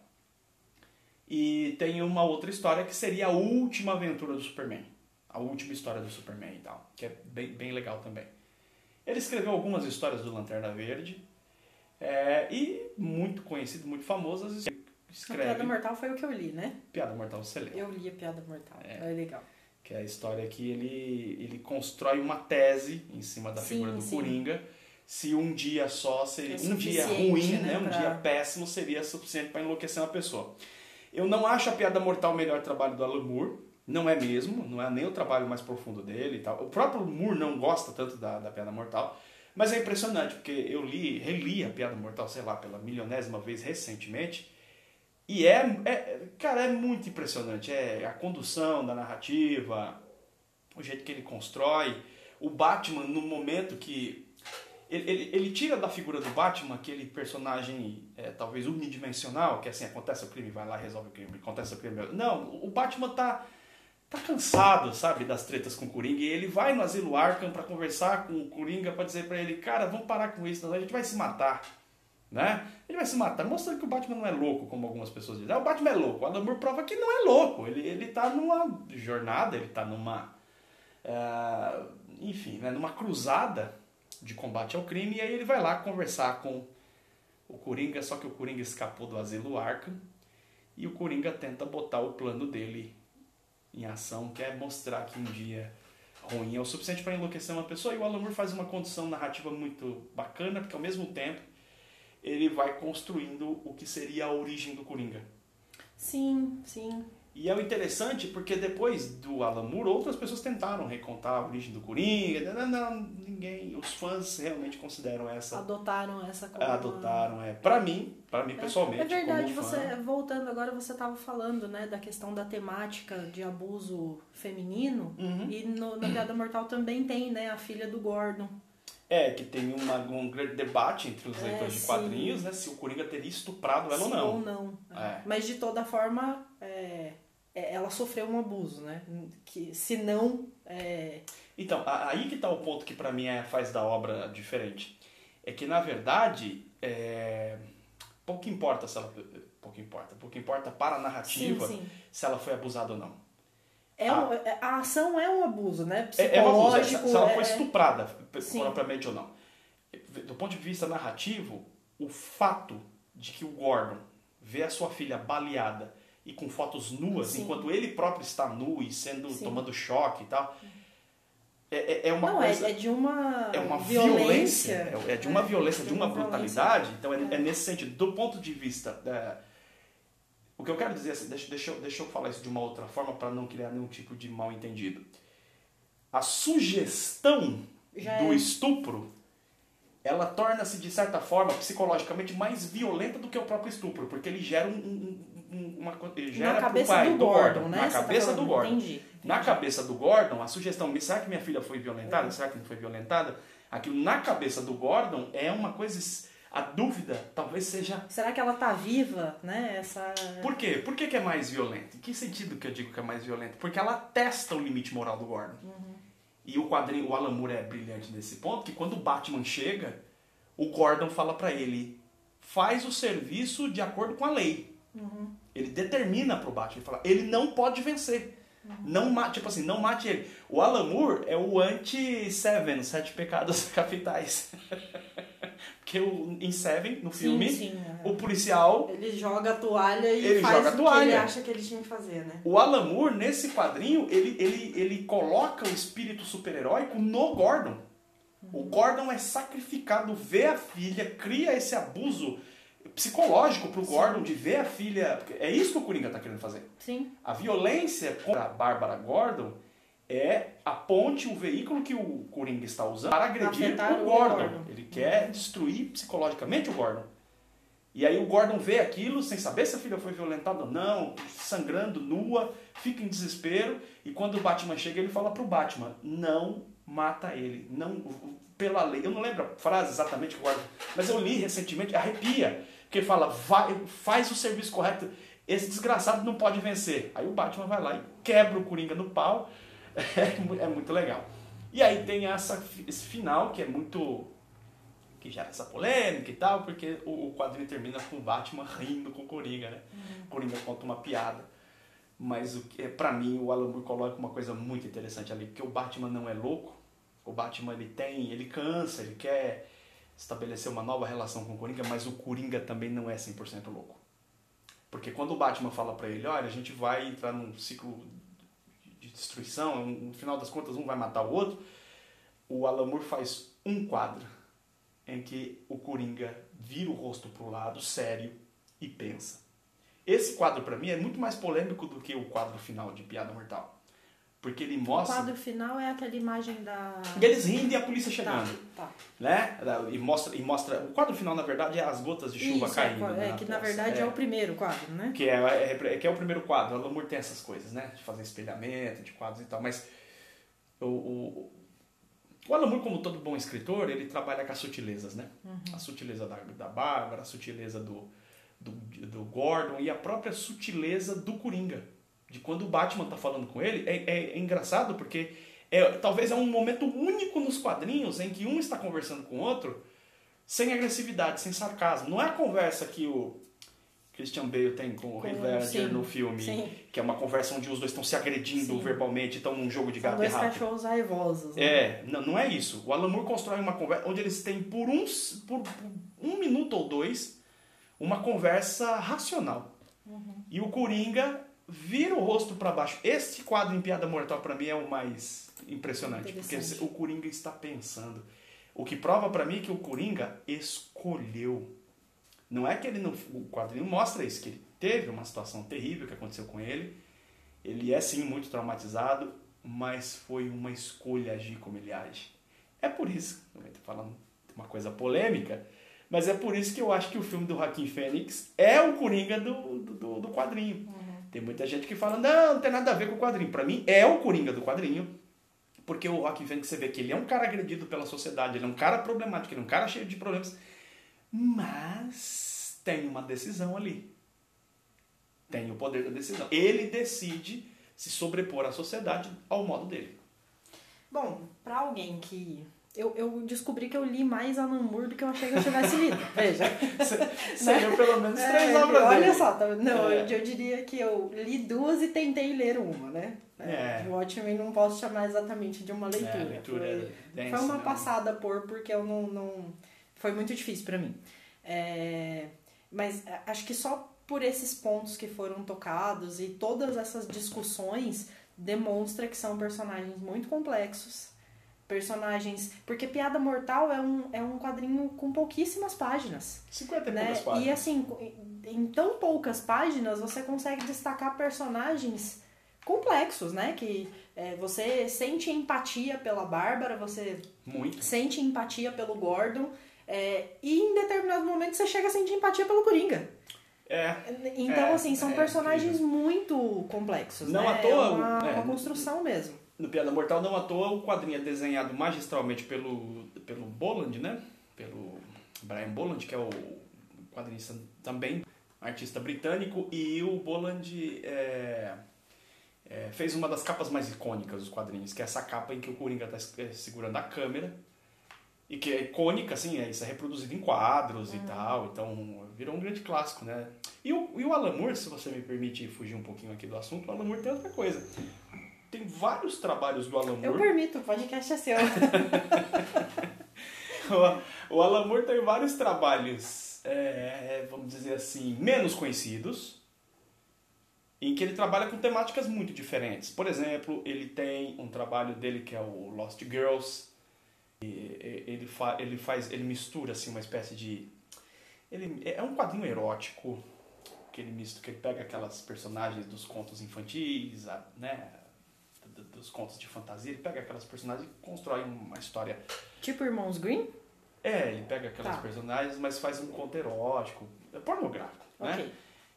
E tem uma outra história que seria a última aventura do Superman. A última história do Superman e tal. Que é bem, bem legal também. Ele escreveu algumas histórias do Lanterna Verde. é, e muito conhecido, muito famoso. às vezes A Escreve Piada Mortal foi o que eu li, né? Piada Mortal você leu. Eu li a Piada Mortal. É. É, legal. Que é a história que ele, ele constrói uma tese em cima da Sim, figura do sim. Coringa. Se um dia só seria. É um dia ruim, né, né? Um pra- dia péssimo seria suficiente para enlouquecer uma pessoa. Eu não acho a Piada Mortal o melhor trabalho do Alan Moore. Não é mesmo, não é nem o trabalho mais profundo dele e tal. O próprio Moore não gosta tanto da, da Piada Mortal. Mas é impressionante, porque eu li, reli a Piada Mortal, sei lá, pela milionésima vez recentemente. E é, é- cara, é muito impressionante. É a condução da narrativa, o jeito que ele constrói. O Batman, no momento que. Ele, ele, ele tira da figura do Batman aquele personagem é, talvez unidimensional, que assim, acontece o crime, vai lá resolve o crime, acontece o crime. Não, o Batman tá, tá cansado, sabe, das tretas com o Coringa, e ele vai no Asilo Arkham pra conversar com o Coringa pra dizer pra ele, cara, vamos parar com isso, a gente vai se matar. Né? Ele vai se matar, mostrando que o Batman não é louco, como algumas pessoas dizem. Ah, o Batman é louco. O Alan Moore prova que não é louco. Ele, ele tá numa jornada, ele tá numa. ah, enfim, né, numa cruzada de combate ao crime. E aí ele vai lá conversar com o Coringa, só que o Coringa escapou do asilo Arkham. E o Coringa tenta botar o plano dele em ação, que é mostrar que um dia ruim é o suficiente para enlouquecer uma pessoa. E o Alan Moore faz uma condução narrativa muito bacana, porque ao mesmo tempo ele vai construindo o que seria a origem do Coringa. Sim, sim. E é o interessante porque depois do Alan Moore, outras pessoas tentaram recontar a origem do Coringa. Não, não, ninguém, os fãs realmente consideram essa, Adotaram essa como adotaram, é. Para mim, para mim pessoalmente, É verdade, você voltando agora, você estava falando, né, da questão da temática de abuso feminino. Uhum. E no, na Piada Mortal também tem, né, a filha do Gordon. É, que tem uma, um grande debate entre os É, leitores de sim. quadrinhos, né, se o Coringa teria estuprado ela ou Sim não. ou não. É. Mas de toda forma, é, é, ela sofreu um abuso, né? Que se não. é, Então, a- aí que tá o ponto que pra mim é, faz da obra diferente. É que, na verdade, é, pouco importa se ela... Pouco importa. Pouco importa para a narrativa sim, sim. se ela foi abusada ou não. É um- é- a ação é um abuso, né? Ah. É, é um abuso. é, Se Psicológico. se ela é- foi estuprada, Sim. propriamente ou não. Do ponto de vista narrativo, o fato de que o Gordon vê a sua filha baleada e com fotos nuas, Sim. enquanto ele próprio está nu e sendo Sim. tomando choque e tal, é, é- é uma Não, é- coisa... é, de uma, É uma violência, violência. é é de uma É, violência, de uma brutalidade. Então é, É. nesse sentido. Do ponto de vista. da- o que eu quero dizer, assim, deixa, deixa, eu, deixa eu falar isso de uma outra forma para não criar nenhum tipo de mal entendido. A sugestão Já do estupro ela torna-se, de certa forma, psicologicamente mais violenta do que o próprio estupro, porque ele gera um- um- uma co- ele gera Na cabeça pai, do Gordon, né? Na tá cabeça do falando, Gordon. Entendi. Na entendi. cabeça do Gordon, a sugestão, será que minha filha foi violentada? Será que não foi violentada? Aquilo na cabeça do Gordon é uma coisa. A dúvida talvez seja. Será que ela tá viva, né? Essa. Por quê? Por que, que é mais violento? Em que sentido que eu digo que é mais violento? Porque ela testa o limite moral do Gordon. E o quadrinho, o Alan Moore é brilhante nesse ponto, que quando o Batman chega, o Gordon fala pra ele: faz o serviço de acordo com a lei. Ele determina pro Batman, ele fala, ele não pode vencer. Não mate, tipo assim, não mate ele. O Alan Moore é o anti-Seven, Sete Pecados Capitais. Porque o, em Seven, no filme, Sim, sim. é. o policial Ele joga a toalha e Ele faz joga a o que toalha. ele acha que ele tinha que fazer, né? O Alan Moore, nesse quadrinho, ele, ele, ele coloca o espírito super-heróico no Gordon. O Gordon é sacrificado, vê a filha, cria esse abuso psicológico pro Gordon de ver a filha. É isso que o Coringa tá querendo fazer. Sim. A violência contra a Bárbara Gordon é a ponte, o veículo que o Coringa está usando para agredir o o Gordon. Gordon. Ele quer destruir psicologicamente o Gordon. E aí o Gordon vê aquilo sem saber se a filha foi violentada ou não, sangrando, nua, fica em desespero. E quando o Batman chega, ele fala pro Batman: não mata ele, não pela lei. Eu não lembro a frase exatamente que o Gordon, mas eu li recentemente, arrepia, que ele fala: vai, faz o serviço correto. Esse desgraçado não pode vencer. Aí o Batman vai lá e quebra o Coringa no pau. É, é muito legal. E aí tem essa, esse final que é muito que gera essa polêmica e tal, porque o, o quadrinho termina com o Batman rindo com o Coringa, né? Uhum. Coringa conta uma piada. Mas o que, para mim o Alan Moore coloca uma coisa muito interessante ali, porque o Batman não é louco. O Batman ele tem, ele cansa, ele quer estabelecer uma nova relação com o Coringa, mas o Coringa também não é 100% louco. Porque quando o Batman fala para ele, olha, a gente vai entrar num ciclo de destruição, no final das contas um vai matar o outro, o Alan Moore faz um quadro em que o Coringa vira o rosto para o lado, sério, e pensa. Esse quadro, para mim, é muito mais polêmico do que o quadro final de Piada Mortal. Porque ele mostra. O quadro final é aquela imagem da. E eles rindo e a polícia chegando. Tá, tá. Né? E mostra, e mostra. O quadro final, na verdade, é as gotas de chuva Isso, caindo. É, né, é que na verdade é. é. o primeiro quadro, né? Que é, é, que é o primeiro quadro. Moore tem essas coisas, né? De fazer espelhamento, de quadros e tal. Mas o, o, o Alan Moore, como todo bom escritor, ele trabalha com as sutilezas, né? Uhum. A sutileza da, da Bárbara, a sutileza do, do, do, Gordon e a própria sutileza do Coringa. De quando o Batman tá falando com ele, é, é, é engraçado porque é, talvez é um momento único nos quadrinhos em que um está conversando com o outro sem agressividade, sem sarcasmo. Não é a conversa que o, Christian Bale tem com o Heath Ledger no filme, sim. que é uma conversa onde os dois estão se agredindo sim. verbalmente, estão num jogo de gato e rato. dois cachorros raivosos. Né? É, não, não é isso. O Alan Moore constrói uma conversa onde eles têm por, uns, por, por um minuto ou dois uma conversa racional. Uhum. E o Coringa vira o rosto para baixo. Esse quadro em Piada Mortal para mim é o mais impressionante, porque o Coringa está pensando. O que prova para mim é que o Coringa escolheu não é que ele não. O quadrinho mostra isso, que ele teve uma situação terrível que aconteceu com ele. Ele é sim muito traumatizado, mas foi uma escolha agir como ele age. É por isso, também estou falando uma coisa polêmica, mas é por isso que eu acho que o filme do Joaquim Fênix é o Coringa do, do, do quadrinho. Tem muita gente que fala, não, não tem nada a ver com o quadrinho. Para mim, é o Coringa do quadrinho, porque o Joaquim Fênix, você vê que ele é um cara agredido pela sociedade, ele é um cara problemático, ele é um cara cheio de problemas mas tem uma decisão ali. Tem o poder da decisão. Ele decide se sobrepor à sociedade ao modo dele. Bom, para alguém que eu, eu descobri que eu li mais Alan Moore do que eu achei que eu tivesse lido. Veja. Você leu pelo menos três é, obras Olha dele. só, tá, não, é. eu, eu, diria que eu li duas e tentei ler uma, né? É. O Watchmen não posso chamar exatamente de uma leitura. É, leitura foi, dense, foi uma passada por, porque eu não, não... Foi muito difícil para mim. É, mas acho que só por esses pontos que foram tocados e todas essas discussões demonstra que são personagens muito complexos. Personagens. Porque Piada Mortal é um, é um quadrinho com pouquíssimas páginas. 50 e né? poucas páginas. E assim, em tão poucas páginas você consegue destacar personagens complexos, né? Que é, você sente empatia pela Bárbara, você Muito. sente empatia pelo Gordon. É, e em determinado momento você chega a sentir empatia pelo Coringa. É. Então, é, assim, são é, personagens muito complexos. Não né? à toa. É uma, é, uma construção mesmo. No Piada Mortal, não à toa, o quadrinho é desenhado magistralmente pelo, pelo Boland, né? Pelo Brian Boland, que é o quadrinista também, artista britânico, e o Boland é, é, fez uma das capas mais icônicas dos quadrinhos, que é essa capa em que o Coringa está é, segurando a câmera e que é icônica, assim, é, isso é reproduzido em quadros uhum. e tal, então virou um grande clássico, né? E o, e o Alan Moore, se você me permite fugir um pouquinho aqui do assunto, o Alan Moore tem outra coisa. Tem vários trabalhos do Alan Moore. Eu permito, o podcast é seu. o, Alan Moore tem vários trabalhos, é, vamos dizer assim, menos conhecidos, em que ele trabalha com temáticas muito diferentes. Por exemplo, ele tem um trabalho dele que é o Lost Girls, ele, fa, ele faz, ele mistura assim uma espécie de ele é um quadrinho erótico que ele mistura, que ele pega aquelas personagens dos contos infantis, né, dos contos de fantasia, ele pega aquelas personagens e constrói uma história. Tipo Irmãos Green? É, ele pega aquelas tá. personagens, mas faz um conto erótico. é pornográfico, né?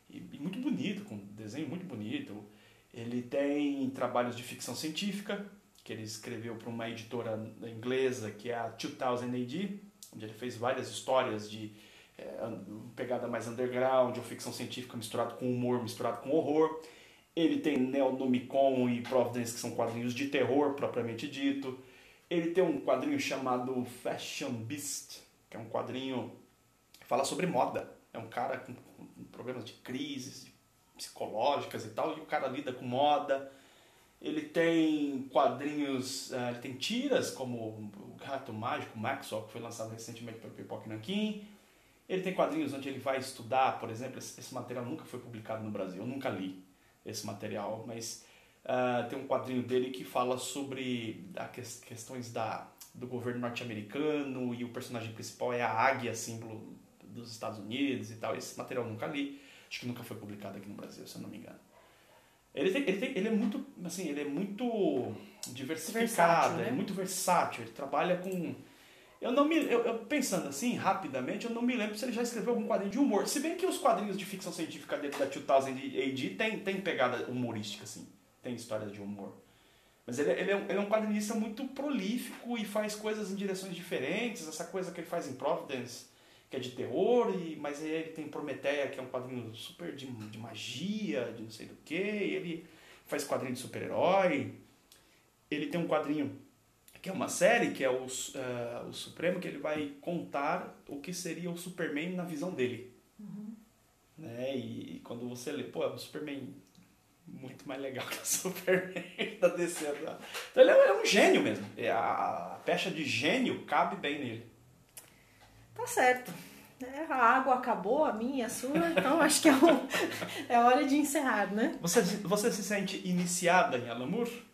E, e muito bonito, com desenho muito bonito. Ele tem trabalhos de ficção científica, que ele escreveu para uma editora inglesa, que é a 2000 AD, onde ele fez várias histórias de é, pegada mais underground, ou ficção científica misturado com humor, misturado com horror. Ele tem Neonomicon e Providence, que são quadrinhos de terror, propriamente dito. Ele tem um quadrinho chamado Fashion Beast, que é um quadrinho que fala sobre moda. É um cara com, problemas de crises psicológicas e tal, e o cara lida com moda. Ele tem quadrinhos, eh, ele tem tiras, como o Gato Mágico, Maxwell, que foi lançado recentemente pelo Pipoca Nankin. Ele tem quadrinhos onde ele vai estudar, por exemplo, esse material nunca foi publicado no Brasil, eu nunca li esse material, mas ah, tem um quadrinho dele que fala sobre a ques- questões da, do governo norte-americano e o personagem principal é a águia, símbolo dos Estados Unidos e tal. Esse material eu nunca li, acho que nunca foi publicado aqui no Brasil, se eu não me engano. Ele, tem, ele, tem, ele é muito, assim, ele é muito diversificado, Versátil, né? é muito versátil, ele trabalha com... Eu não me, eu, eu pensando assim, rapidamente, eu não me lembro se ele já escreveu algum quadrinho de humor. Se bem que os quadrinhos de ficção científica dele da 2000 AD tem, tem pegada humorística, assim. Tem história de humor. Mas ele, ele, é, um- ele é um quadrinista muito prolífico e faz coisas em direções diferentes. Essa coisa que ele faz em Providence, que é de terror, e, mas ele tem Prometeia, que é um quadrinho super de, de magia, de não sei do que. Ele faz quadrinho de super-herói. Ele tem um quadrinho que é uma série, que é o, eh, o Supremo, que ele vai contar o que seria o Superman na visão dele. Né? E, e quando você lê, pô, é o Superman muito mais legal que o Superman da DC. tá? Então ele é, é um gênio mesmo. É, A, a pecha de gênio cabe bem nele. Tá certo. É, a água acabou, a minha, a sua, então acho que é, um- é hora de encerrar, né? Você, você se sente iniciada em Alan Moore?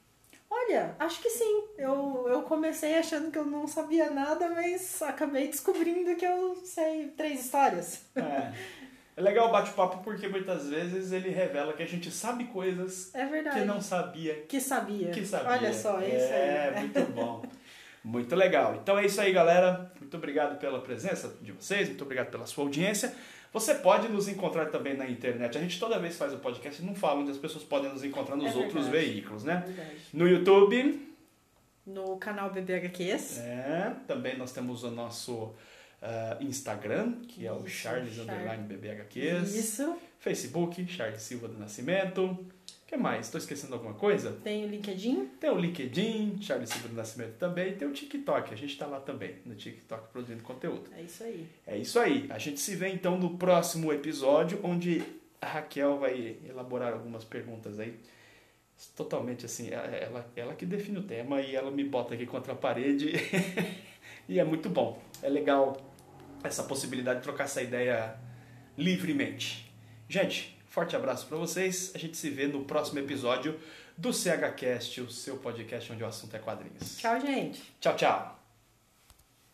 Olha, acho que sim. Eu, eu comecei achando que eu não sabia nada, mas acabei descobrindo que eu sei três histórias. É. É legal o bate-papo porque muitas vezes ele revela que a gente sabe coisas É que não sabia Que sabia. que sabia. Olha só, é isso É, aí. muito bom. Muito legal. Então é isso aí, galera. Muito obrigado pela presença de vocês, muito obrigado pela sua audiência. Você pode nos encontrar também na internet. A gente toda vez faz o podcast e não fala onde as pessoas podem nos encontrar nos É outros veículos, né? É. No YouTube, No canal BBHQs. é, também nós temos o nosso ah, Instagram, que é o Isso, Charles Char- Underline BBHQs. Isso. Facebook, Charles Silva do Nascimento. O que mais? Estou esquecendo alguma coisa? Tem o LinkedIn. Tem o LinkedIn, Charles Silva do Nascimento também, tem o TikTok, a gente está lá também, no TikTok produzindo conteúdo. É isso aí. É isso aí, a gente se vê então no próximo episódio, onde a Raquel vai elaborar algumas perguntas aí, totalmente assim, ela, ela, ela que define o tema e ela me bota aqui contra a parede, e é muito bom, é legal essa possibilidade de trocar essa ideia livremente. Gente, forte abraço para vocês, a gente se vê no próximo episódio do CHCast, o seu podcast onde o assunto é quadrinhos. Tchau, gente. Tchau, tchau.